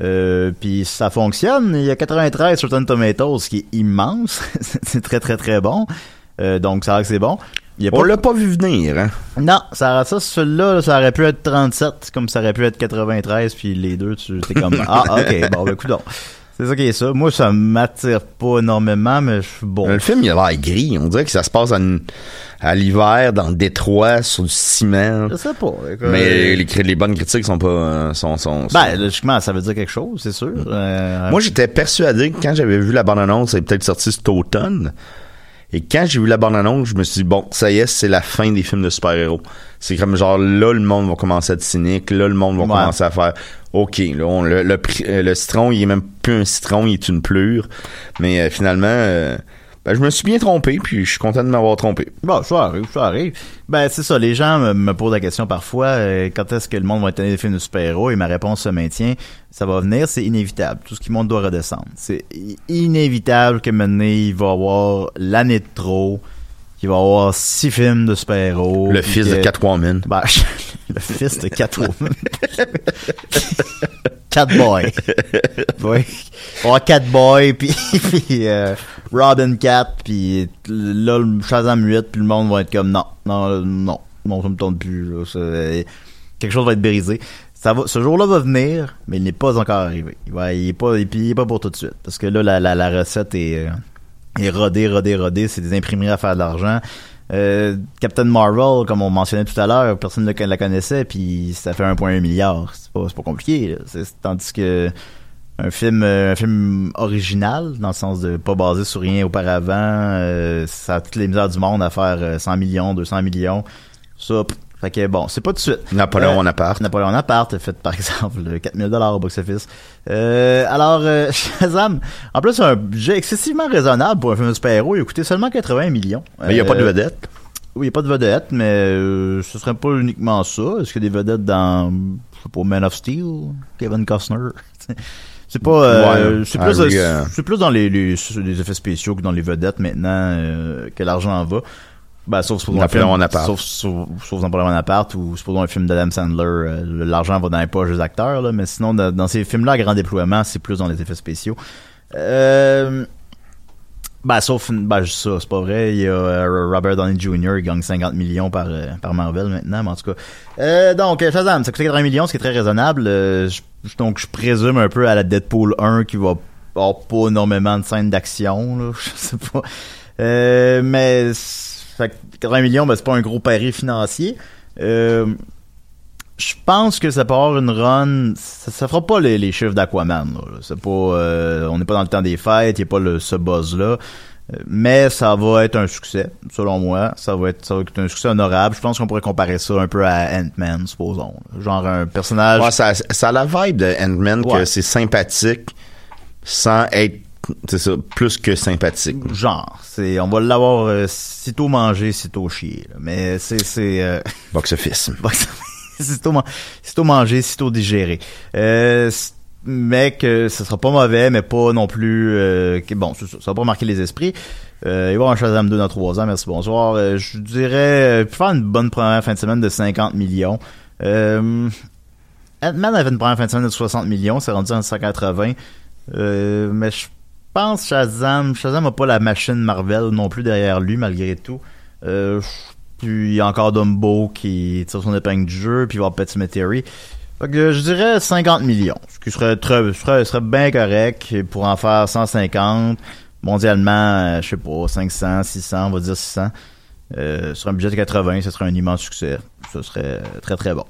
C: Euh, puis ça fonctionne. Il y a 93 sur Tomatoes, ce qui est immense. c'est très, très, très bon. Euh, donc, ça a l'air que c'est bon. Il
D: On l'a pas vu venir, hein.
C: non, ça, ça celui-là, là, ça aurait pu être 37, comme ça aurait pu être 93, puis les deux, tu t'es comme ah ok, bon ben donc C'est ça qui est ça. Moi, ça m'attire pas énormément, mais je suis bon.
D: Le film, il a l'air gris. On dirait que ça se passe à l'hiver, dans le détroit, sur du ciment.
C: Je sais pas.
D: Mais les, cri- les bonnes critiques sont pas... euh, sont, sont, sont-
C: Ben, logiquement, ça veut dire quelque chose, c'est sûr. Euh,
D: Moi, j'étais persuadé que quand j'avais vu la bande-annonce, elle est peut-être sortie cet automne. Et quand j'ai vu la bande-annonce, je me suis dit, bon, ça y est, c'est la fin des films de super-héros. C'est comme genre, là, le monde va commencer à être cynique. Là, le monde va
C: Ouais.
D: commencer à faire, OK, là, on- le, le, le citron, il est même plus un citron, il est une plure. Mais euh, finalement, euh, Ben, je me suis bien trompé, puis je suis content de m'avoir trompé.
C: Bon, ça arrive, ça arrive. Ben, c'est ça, les gens me, me posent la question parfois, euh, quand est-ce que le monde va étonner des films de super-héros, et ma réponse se maintient, ça va venir, c'est inévitable. Tout ce qui monte doit redescendre. C'est inévitable que maintenant, il va y avoir l'année de trop, qu'il va y avoir six films de super-héros.
D: Le
C: puis
D: fils de
C: que-
D: Catwoman.
C: Ben, le fils de Catwoman. Catboy. oui. On va avoir Catboy, puis, puis euh, Robin Cat, puis là, le Shazam 8, puis le monde va être comme non, non, euh, non, non, ça me tente plus. ça- quelque chose va être brisé. Ça va, ce jour-là va venir, mais il n'est pas encore arrivé. Il, va, il est pas, est pas pour tout de suite, parce que là, la, la, la recette est, euh, est rodée, rodée, rodée. C'est des imprimeries à faire de l'argent. Euh, Captain Marvel, comme on mentionnait tout à l'heure, personne ne la connaissait, puis ça fait 1,1 milliard. C'est pas, pas compliqué. tandis que un film, euh, un film original, dans le sens de pas basé sur rien auparavant, euh, ça a toutes les misères du monde à faire euh, 100 millions, 200 millions. Ça, pff, fait que bon, c'est pas tout de suite.
D: Napoléon
C: Euh,
D: Bonaparte.
C: Napoléon Bonaparte, fait par exemple 4000 dollars au box-office. Euh, alors, euh, Shazam, en plus, un budget excessivement raisonnable pour un film de super-héros, il a coûté seulement 80 millions.
D: Mais il n'y a pas de
C: Euh,
D: vedette.
C: oui, il n'y a pas de vedette, mais euh, ce serait pas uniquement ça. Est-ce qu'il y a des vedettes dans, je sais pas, Man of Steel, Kevin Costner? c'est pas, euh,
D: Ouais,
C: c'est plus,
D: euh,
C: c'est plus dans les, les, les effets spéciaux que dans les vedettes maintenant euh, que l'argent va. Ben, sauf un
D: Napoléon
C: film-
D: Bonaparte.
C: Sauf, sauf, sauf Napoléon Bonaparte ou supposons un film d'Adam Sandler, euh, l'argent va dans les poches des acteurs, là, mais sinon, dans, dans ces films-là à grand déploiement, c'est plus dans les effets spéciaux. Euh, ben, sauf, ben, ça, c'est pas vrai. Il y a euh, Robert Downey Jr., il gagne 50 millions par, euh, par Marvel maintenant, mais en tout cas. Euh, donc, euh, Shazam, ça coûte 80 millions, ce qui est très raisonnable. Euh, je- donc, je présume un peu à la Deadpool 1 qui va avoir pas énormément de scènes d'action, là, je sais pas. Euh, mais, fait que 80 millions, ben, c'est pas un gros pari financier. Euh, je pense que ça peut avoir une run. Ça, ça fera pas les, les chiffres d'Aquaman. là. C'est pas. euh, on n'est pas dans le temps des fêtes. Il n'y a pas le, ce buzz là. Mais ça va être un succès, selon moi. Ça va être, ça va être un succès honorable. Je pense qu'on pourrait comparer ça un peu à Ant-Man, supposons. Genre un personnage.
D: Ouais, ça, ça a la vibe de Ant-Man
C: Ouais.
D: que c'est sympathique sans être, c'est ça, plus que sympathique.
C: Genre, c'est, on va l'avoir euh, sitôt mangé, sitôt chié. là. Mais c'est, c'est. euh,
D: Box-office.
C: sitôt, man- sitôt mangé, sitôt digéré. Euh, mais que ce sera pas mauvais, mais pas non plus... Euh, bon, ça, ça va pas marquer les esprits. Euh, il va y avoir un Shazam 2 dans 3 ans, merci, bonsoir. Euh, je dirais, euh, faire une bonne première fin de semaine de 50 millions. Euh, Ant-Man avait une première fin de semaine de 60 millions, c'est rendu en 180. Euh, mais je pense Shazam, Shazam a pas la machine Marvel non plus derrière lui, malgré tout. Puis il y a encore Dumbo qui tire son épingle du jeu, puis il va y avoir Pet Cemetery. Fait que je dirais 50 millions, ce qui serait très, serait, serait bien correct pour en faire 150. Mondialement, euh, je sais pas, 500, 600, on va dire 600. Euh, sur un budget de 80, ce serait un immense succès. Ce serait très très bon.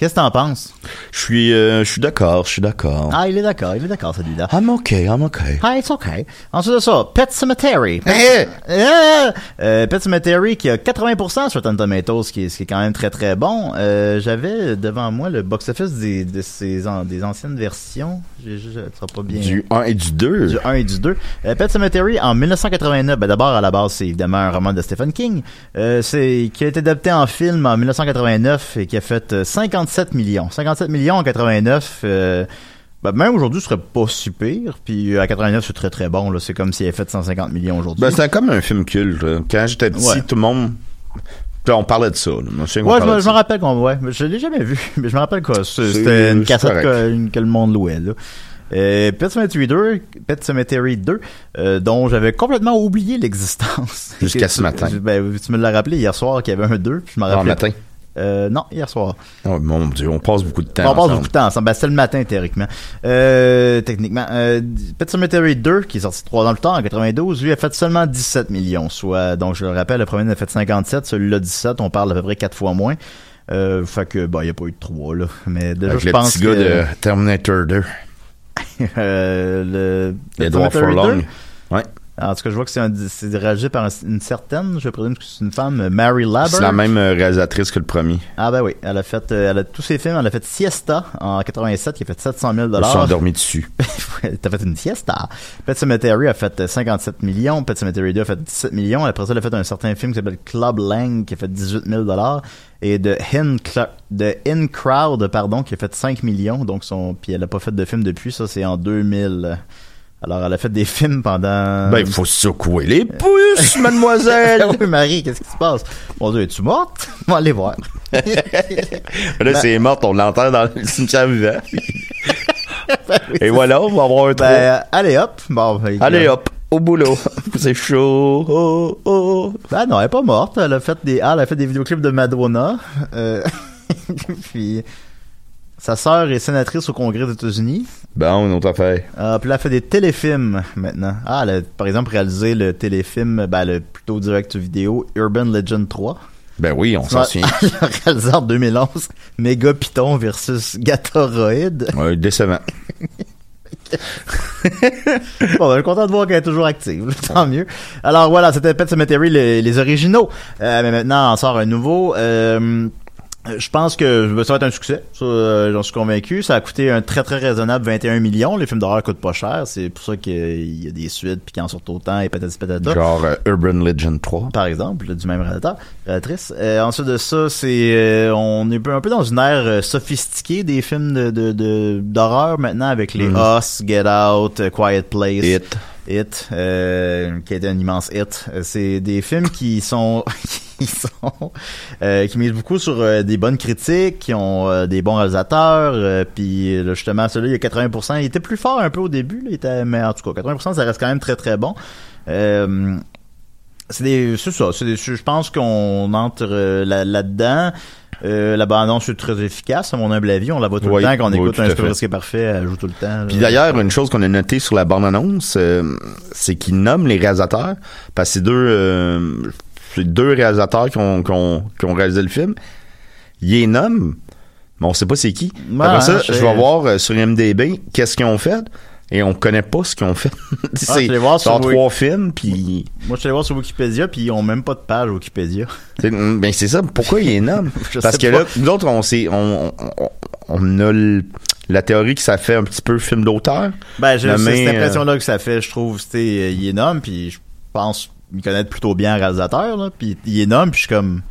C: Qu'est-ce que t'en penses?
D: Je suis, euh, je suis d'accord, je suis d'accord.
C: Ah, il est d'accord, il est d'accord celui-là.
D: I'm okay, I'm okay.
C: Ah, it's okay. Ensuite de ça, Pet Cemetery. Pet,
D: Hey!
C: Euh, euh, Pet Cemetery qui a 80% sur Rotten Tomatoes, ce qui est, ce qui est quand même très très bon. Euh, J'avais devant moi le box-office des, de ces, an- des anciennes versions. Je, je, ça sera pas bien.
D: Du 1 et du 2.
C: Du 1 et du 2. Euh, Pet Cemetery en 1989. Ben d'abord à la base c'est évidemment un roman de Stephen King. C'est qui a été adapté en film en 1989 et qui a fait euh, 57 millions. 57 millions en 89. Euh, ben, même aujourd'hui, ce serait pas si pire. Puis euh, à 89, c'est très très bon. C'est comme s'il avait fait 150 millions aujourd'hui.
D: Ben, c'était comme un film culte. Quand j'étais petit,
C: Ouais.
D: tout le monde. Puis on parlait de ça. là. Moi, je
C: Ouais, je me, je rappelle qu'on ouais, je l'ai jamais vu, mais je me rappelle que
D: C'est-
C: c'était une
D: c'est
C: cassette que, une- que le monde louait là. Euh, Pet Cemetery 2, Pet Cemetery 2, euh, dont j'avais complètement oublié l'existence.
D: Jusqu'à ce matin.
C: Ben, tu me l'as rappelé hier soir qu'il y avait un 2, puis je me
D: Ah,
C: rappelais.
D: matin.
C: Euh, non, hier soir.
D: Oh mon dieu, on passe beaucoup de temps.
C: On passe beaucoup de temps ensemble. Ben, c'était le matin, théoriquement. Euh, techniquement. Euh, Pet Cemetery 2, qui est sorti trois ans plus tard, en 92, lui a fait seulement 17 millions. Soit, donc je le rappelle, le premier a fait 57, celui-là 17, on parle à peu près quatre fois moins. Euh, fait que, bah, il n'y a pas eu de 3, là. Mais déjà,
D: Avec
C: je
D: le
C: pense
D: petit gars
C: que,
D: de Terminator 2.
C: euh, le,
D: Edward Furlong.
C: 2,
D: Ouais.
C: En tout cas, je vois que c'est un- c'est réalisé par un- une certaine, je présume que c'est une femme, Mary Laberge.
D: C'est la même euh, réalisatrice que le premier.
C: Ah ben oui, elle a fait, euh, elle a tous ses films, elle a fait Siesta en 87 qui a fait 700 000
D: Je me suis endormi dessus.
C: T'as fait une siesta. Pet Cemetery a fait euh, 57 millions. Pet Cemetery 2 a fait 17 millions. Après ça, elle a fait un certain film qui s'appelle Club Lang qui a fait 18 000 Et de In, Cla- de In Crowd, pardon, qui a fait 5 millions. Donc son, puis elle a pas fait de film depuis. Ça, c'est en 2000. Alors, elle a fait des films pendant...
D: Ben, il faut secouer les pouces, mademoiselle!
C: oui, Marie, qu'est-ce qui se passe? Mon Dieu, es-tu morte? On va aller voir.
D: Là, c'est morte, on l'entend dans le cimetière vivant. Et voilà, on va avoir un trou.
C: Ben, allez hop. Bon, ben,
D: Allez hop, au boulot. c'est chaud. Oh, oh.
C: Ben non, elle est pas morte. Elle a fait des, ah, elle a fait des vidéoclips de Madonna. Euh, puis sa sœur est sénatrice au Congrès des États-Unis.
D: Bon, une autre affaire.
C: Euh, puis elle a fait des téléfilms maintenant. Ah, elle a par exemple réalisé le téléfilm, ben le plutôt direct vidéo Urban Legend 3.
D: Ben oui, on s'en souvient.
C: Elle a réalisé en 2011 Méga Python versus Gatoroid.
D: Ouais, décevant.
C: bon, ben, je suis content de voir qu'elle est toujours active. Tant mieux. Alors voilà, c'était Pet Cemetery, les, les originaux. Euh, mais maintenant, on sort un nouveau. Euh, je pense que ça va être un succès. Euh, j'en suis convaincu. Ça a coûté un très très raisonnable 21 millions. Les films d'horreur coûtent pas cher. C'est pour ça qu'il y a des suites puis qu'ils en sortent autant et patati patata.
D: Genre euh, Urban Legend 3.
C: Par exemple, du même réalisateur, réalisatrice. Euh, ensuite de ça, c'est euh, on est un peu dans une ère euh, sophistiquée des films de de- de- d'horreur maintenant avec les
D: Mhm.
C: Us, Get Out, euh, Quiet Place.
D: It.
C: It, euh, qui a été un immense hit. Euh, C'est des films qui sont, qui sont, euh, qui misent beaucoup sur euh, des bonnes critiques, qui ont euh, des bons réalisateurs, puis justement, celui-là, il y a 80%, il était plus fort un peu au début, il était, mais en tout cas, 80%, ça reste quand même très très bon. C'est des, c'est ça, c'est je pense qu'on entre là- là-dedans. Euh, la bande-annonce est très efficace, à mon humble avis. On la voit tout
D: Oui,
C: le temps. Quand on
D: oui,
C: écoute un super
D: fait.
C: risqué parfait, elle joue tout le temps.
D: Puis d'ailleurs, une chose qu'on a noté sur la bande-annonce, euh, c'est qu'ils nomment les réalisateurs, parce que c'est deux, euh, deux réalisateurs qui ont, qui, ont, qui ont réalisé le film. Ils les nomment, mais on sait pas c'est qui.
C: Ouais,
D: Après ça,
C: je
D: vais voir euh, sur IMDB qu'est-ce qu'ils ont fait, et on connaît pas ce qu'ils ont fait. c'est
C: sur
D: genre
C: Wiki-
D: trois films, puis...
C: Moi, je suis allé voir sur Wikipédia, puis ils ont même pas de page Wikipédia.
D: C'est- Ben c'est ça. Pourquoi il est nomment
C: Je
D: Parce que
C: pas.
D: là, nous autres, on sait, on, on, on a la théorie que ça fait un petit peu film d'auteur.
C: Ben, j'ai c'est cette
D: euh,
C: impression-là que ça fait, je trouve. c'était il est nomme, puis je pense il connaît plutôt bien le réalisateur, là, puis il est nomme, puis je suis comme...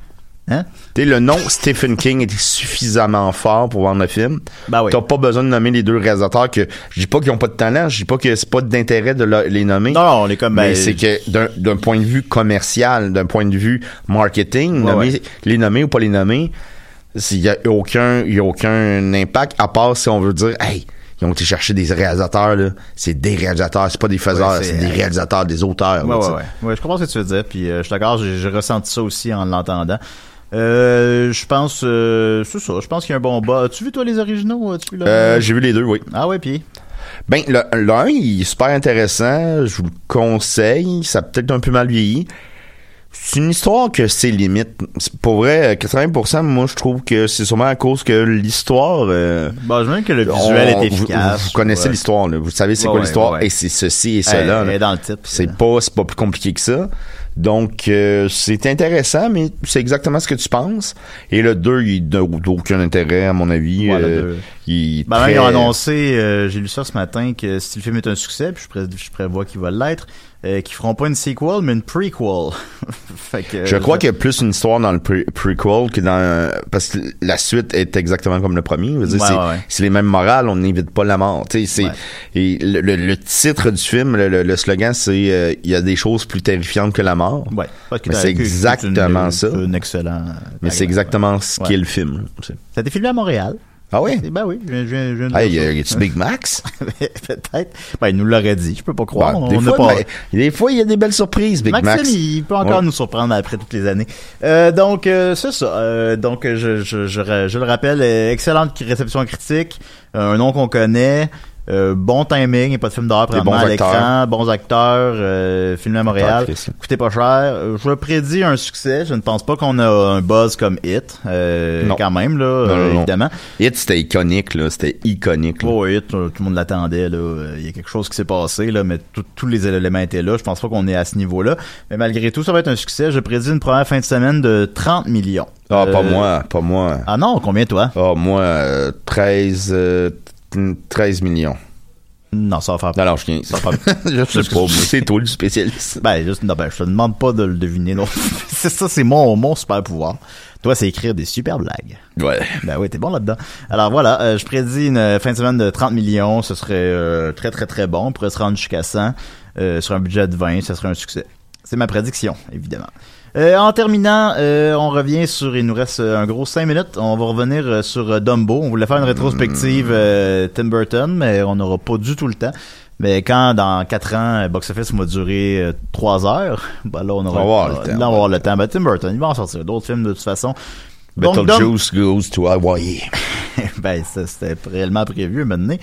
C: Hein?
D: Le nom Stephen King est suffisamment fort pour vendre le film.
C: Ben oui.
D: T'as pas besoin de nommer les deux réalisateurs que je dis pas qu'ils ont pas de talent, je dis pas que c'est pas d'intérêt de le- les nommer.
C: Non, non, on est comme...
D: mais
C: ben,
D: c'est que d'un- point de vue commercial, d'un point de vue marketing,
C: Ouais,
D: nommer-
C: ouais.
D: les nommer ou pas les nommer, il y a aucun y a aucun impact à part si on veut dire hey, ils ont été chercher des réalisateurs là, c'est des réalisateurs, c'est pas des faiseurs,
C: Ouais, c'est-
D: des réalisateurs, des auteurs.
C: Ouais, ouais, ouais. Ouais, je comprends ce que tu veux dire, puis euh, je suis d'accord, j'ai ressenti ça aussi en l'entendant. Euh, je pense, euh, c'est ça, je pense qu'il y a un bon bas. As-tu vu, toi, les originaux? As-tu vu le-
D: Euh, j'ai vu les deux, oui.
C: Ah ouais, puis...
D: Ben, l'un, il est super intéressant. Je vous le conseille. Ça a peut-être un peu mal vieilli. C'est une histoire que c'est limite. C'est Pour vrai, 80%, moi, je trouve que c'est sûrement à cause que l'histoire... euh,
C: Bon, je que le visuel
D: on-
C: est
D: vous-
C: efficace.
D: Vous, vous connaissez
C: Ouais.
D: l'histoire, là. Vous savez c'est
C: Ouais,
D: quoi
C: ouais,
D: l'histoire. Et c'est ceci et cela.
C: elle
D: là.
C: est dans le titre.
D: C'est pas, c'est pas plus compliqué que ça. Donc, euh, c'est intéressant, mais c'est exactement ce que tu penses. Et le 2, il n'a aucun intérêt, à mon avis.
C: Ouais,
D: Euh, il
C: Ben, ils ont annoncé, euh, j'ai lu ça ce matin, que si le film est un succès, puis je, pré- je prévois qu'il va l'être, euh, qu'ils feront pas une sequel, mais une prequel. fait que,
D: Je
C: euh,
D: crois qu'il y a plus une histoire dans le pre- prequel que dans parce que la suite est exactement comme le premier.
C: Ouais,
D: c'est,
C: ouais,
D: les mêmes morales, on n'évite pas la mort. Tu sais, c'est
C: Ouais.
D: le, le- le titre du film, le, slogan, c'est euh, il y a des choses plus terrifiantes que la mort.
C: Ouais.
D: C'est exactement
C: une-
D: ça.
C: Un excellent.
D: Mais c'est exactement ce qu'est le film.
C: Ça a été filmé à Montréal.
D: Ah oui?
C: Ben oui, je viens, je viens- dire
D: y a-tu Big Max?
C: Peut-être. Ben, il nous l'aurait dit. Je peux pas croire. On
D: des,
C: n'a
D: fois,
C: pas.
D: ben, des fois, il y a des belles surprises, Big
C: Maxime,
D: Max.
C: il peut encore
D: Ouais.
C: nous surprendre après toutes les années. Euh, donc, euh, c'est ça. Euh, donc, je, je, je, je le rappelle, euh, excellente réception critique, euh, un nom qu'on connaît. Euh, bon timing, il n'y a pas de film d'horreur
D: bons
C: à l'écran, bons acteurs, euh, filmé à Montréal, coûté pas cher. Euh, Je prédis un succès. Je ne pense pas qu'on a un buzz comme Hit, euh, quand même là,
D: Non, non, non.
C: évidemment.
D: Hit, c'était iconique, là. C'était iconique. là.
C: Oh, Hit, tout le monde l'attendait là. Il y a quelque chose qui s'est passé là, mais tout- tous les éléments étaient là. Je pense pas qu'on est à ce niveau-là, mais malgré tout, ça va être un succès. Je prédis une première fin de semaine de 30 millions.
D: Ah, pas moi, pas moi.
C: Ah non, combien toi?
D: Ah, moi, euh, 13, euh, 13 millions.
C: Non, ça va faire.
D: Non, non, je viens.
C: Ça va faire-
D: je sais pas, c'est toi le spécialiste.
C: Ben, juste, non, ben, je te demande pas de le deviner, non. c'est ça, c'est mon, mon super pouvoir. Toi, c'est écrire des super blagues.
D: Ouais.
C: Ben oui, t'es bon là-dedans. Alors voilà, euh, je prédis une euh, fin de semaine de 30 millions. Ce serait euh, très, très, très bon. On pourrait se rendre jusqu'à 100. Euh, sur un budget de 20, ce serait un succès. C'est ma prédiction, évidemment. Euh, en terminant, euh, on revient sur, il nous reste euh, un gros 5 minutes. On va revenir euh, sur euh, Dumbo. On voulait faire une rétrospective euh, Tim Burton, mais on n'aura pas du tout le temps. Mais quand dans 4 ans, Box Office va durer 3 heures, ben là on aura
D: On va avoir le temps,
C: là, on va avoir le temps. Ben, Tim Burton, il va en sortir d'autres films de toute façon.
D: Beetlejuice goes to Hawaii.
C: ben, ça, c'était réellement prévu maintenant.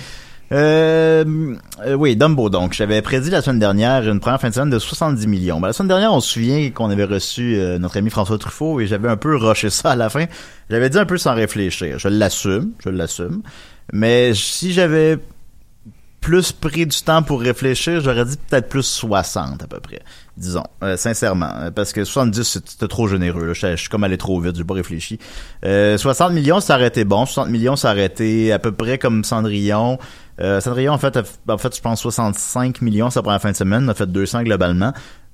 C: Euh, euh, oui, Dumbo, donc. J'avais prédit la semaine dernière une première fin de semaine de 70 millions. Ben, la semaine dernière, on se souvient qu'on avait reçu euh, notre ami François Truffaut et j'avais un peu rushé ça à la fin. J'avais dit un peu sans réfléchir. Je l'assume, je l'assume. Mais si j'avais plus pris du temps pour réfléchir, j'aurais dit peut-être plus 60 à peu près, disons, euh, sincèrement, Euh, parce que 70 c'est- c'était trop généreux, là. Je, je suis comme allé trop vite, j'ai pas réfléchi. Euh, 60 millions, ça aurait été bon, 60 millions, ça aurait à peu près comme Cendrillon. Euh, Cendrillon, en fait, a, en fait, je pense 65 millions sa première fin de semaine, on a fait 200 globalement.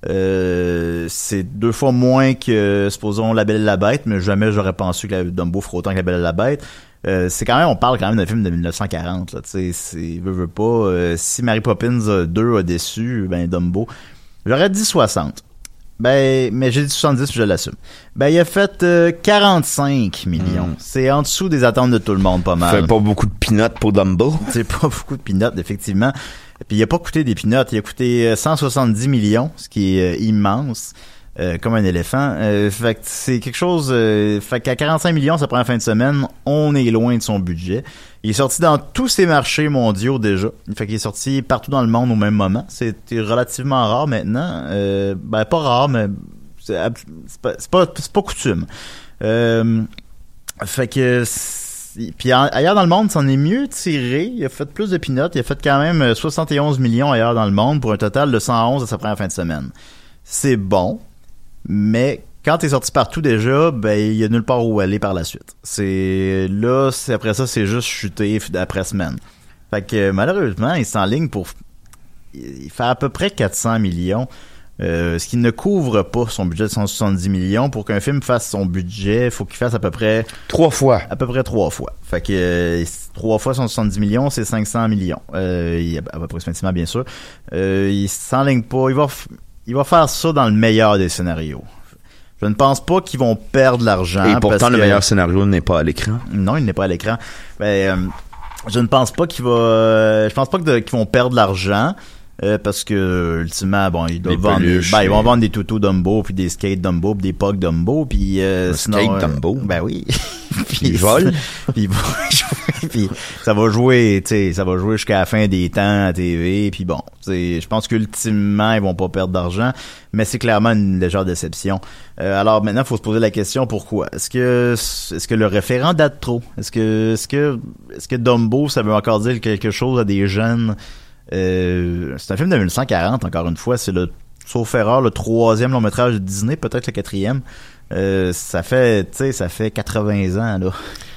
C: Euh, c'est deux fois moins que, supposons, La Belle et la Bête, mais jamais j'aurais pensé que la Dumbo ferait autant que La Belle et la Bête. Euh, c'est quand même, on parle quand même d'un film de 1940, là, tu sais, c'est, veut, veut pas, euh, si Mary Poppins 2 a déçu, ben, Dumbo, j'aurais dit 60. Ben, mais j'ai dit 70, puis je l'assume. Ben, il a fait euh, 45 millions. C'est en dessous des attentes de tout le monde, pas mal.
D: Fait pas beaucoup de peanuts pour Dumbo.
C: C'est pas beaucoup de peanuts, effectivement. Puis il a pas coûté des peanuts, il a coûté euh, 170 millions, ce qui est euh, immense, euh, comme un éléphant. Euh, fait que c'est quelque chose... Euh, fait qu'à 45 millions, ça prend fin de semaine, on est loin de son budget. Il est sorti dans tous ces marchés mondiaux déjà. Fait qu'il est sorti partout dans le monde au même moment. C'était relativement rare maintenant. Euh, ben, pas rare, mais c'est c'est pas, c'est pas, c'est pas coutume. Euh, fait que c'est- puis ailleurs dans le monde, c'en est mieux tiré. Il a fait plus de peanuts. Il a fait quand même euh, 71 millions ailleurs dans le monde pour un total de 111 à sa première fin de semaine. C'est bon, mais quand t'es sorti partout déjà, ben il y a nulle part où aller par la suite. C'est là, c'est après ça, c'est juste chuté f- après semaine. Fait que malheureusement, il s'enligne pour il fait à peu près 400 millions. Euh, ce qui ne couvre pas son budget de 170 millions. Pour qu'un film fasse son budget, il faut qu'il fasse à peu près
D: Trois fois.
C: à peu près trois fois. Fait que euh, trois fois 170 millions, c'est 500 millions. Euh, il, approximativement, bien sûr. Euh, il s'enligne pas. Il va, il va faire ça dans le meilleur des scénarios. Je ne pense pas qu'ils vont perdre l'argent.
D: Et pourtant,
C: parce
D: le
C: que-
D: meilleur scénario n'est pas à l'écran.
C: non, il n'est pas à l'écran. Ben, euh, je ne pense pas qu'il va. euh, je pense pas qu'ils vont perdre l'argent. Euh, parce que ultimement bon ils doivent vendre
D: peluches,
C: ben, ils vont vendre des toutous Dumbo puis des skates Dumbo puis des pugs Dumbo puis euh, sinon
D: skate
C: euh,
D: Dumbo?
C: ben oui. Puis
D: Ils volent?
C: puis ça va jouer tu sais ça va jouer jusqu'à la fin des temps à TV puis bon je pense qu'ultimement ils vont pas perdre d'argent mais c'est clairement une légère déception. Euh, alors maintenant il faut se poser la question pourquoi? Est-ce que est-ce que le référent date trop? Est-ce que est-ce que est-ce que Dumbo ça veut encore dire quelque chose à des jeunes? Euh, c'est un film de 1940 encore une fois c'est le sauf erreur le troisième long métrage de Disney peut-être le quatrième Euh, ça fait tu sais ça fait 80 ans là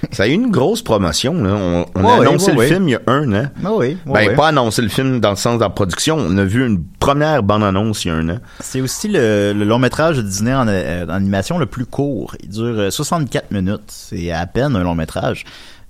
D: Ça a eu une grosse promotion, là. On, a annoncé le film il y a un an.
C: Ah oui
D: ben, pas annoncé le film dans le sens de la production. On a vu une première bande-annonce il y a un an.
C: C'est aussi le, le long métrage de Disney en, euh, en animation le plus court. Il dure euh, 64 minutes. C'est à peine un long métrage.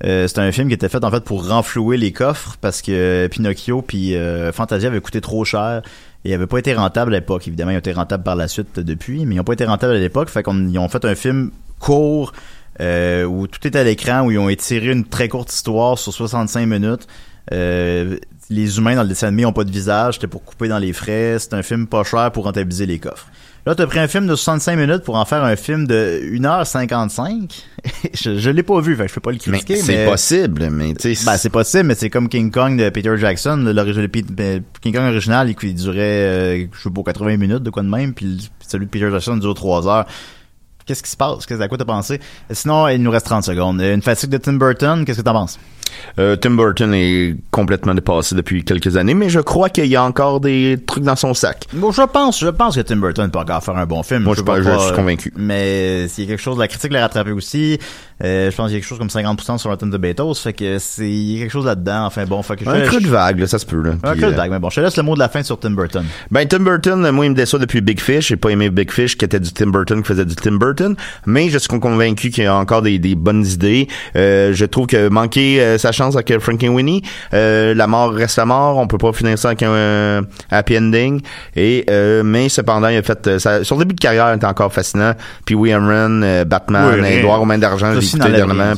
C: Euh, c'est un film qui était fait en fait pour renflouer les coffres parce que Pinocchio puis euh, Fantasia avaient coûté trop cher et n'avaient pas été rentables à l'époque. Évidemment, ils ont été rentables par la suite depuis, mais ils n'ont pas été rentables à l'époque. Fait qu'on ils ont fait un film court euh, où tout est à l'écran, où ils ont étiré une très courte histoire sur 65 minutes. Euh, les humains dans le dessin animé ont pas de visage, c'était pour couper dans les frais. C'est un film pas cher pour rentabiliser les coffres. Là, t'as pris un film de 65 minutes pour en faire un film de 1h55. je, je l'ai pas vu, fait je peux pas le
D: Mais
C: critiquer.
D: c'est possible, mais tu sais.
C: Ben, c'est possible, mais c'est comme King Kong de Peter Jackson. le- ben, King Kong original, il, durait, euh, je sais pas, 80 minutes, de quoi de même, puis celui de Peter Jackson dure 3 heures. Qu'est-ce qui se passe? Qu'est-ce à quoi t'as pensé? Sinon, il nous reste 30 secondes. Une fatigue de Tim Burton, qu'est-ce que t'en penses?
D: Euh, Tim Burton est complètement dépassé depuis quelques années, mais je crois qu'il y a encore des trucs dans son sac.
C: Bon, je pense, je pense que Tim Burton peut encore faire un bon film.
D: Moi, je
C: sais pas
D: pense- je
C: pas,
D: suis
C: euh,
D: convaincu.
C: Mais s'il y a quelque chose, la critique l'a rattrapé aussi. Euh, je pense qu'il y a quelque chose comme 50% sur Rotten Tomatoes. Fait que c'est, il y a quelque chose là-dedans. Enfin bon, fait que je
D: Un
C: je-
D: truc vague, là, ça se peut. Là.
C: Un
D: Puis,
C: truc
D: euh,
C: vague, mais bon, je te laisse le mot de la fin sur Tim Burton.
D: Ben Tim Burton, moi il me déçoit depuis Big Fish. J'ai pas aimé Big Fish qui était du Tim Burton qui faisait du Tim Burton, mais je suis convaincu qu'il y a encore des, des bonnes idées. Euh, je trouve que manquer euh, sa chance avec Frankenweenie, euh, la mort reste la mort. On peut pas finir ça avec un euh, happy ending. Et euh, mais cependant il a fait euh, ça, son début de carrière était encore fascinant. Puis William Run, euh, Batman,
C: Oui.
D: Edouard aux mains d'argent, j'ai écouté dernièrement.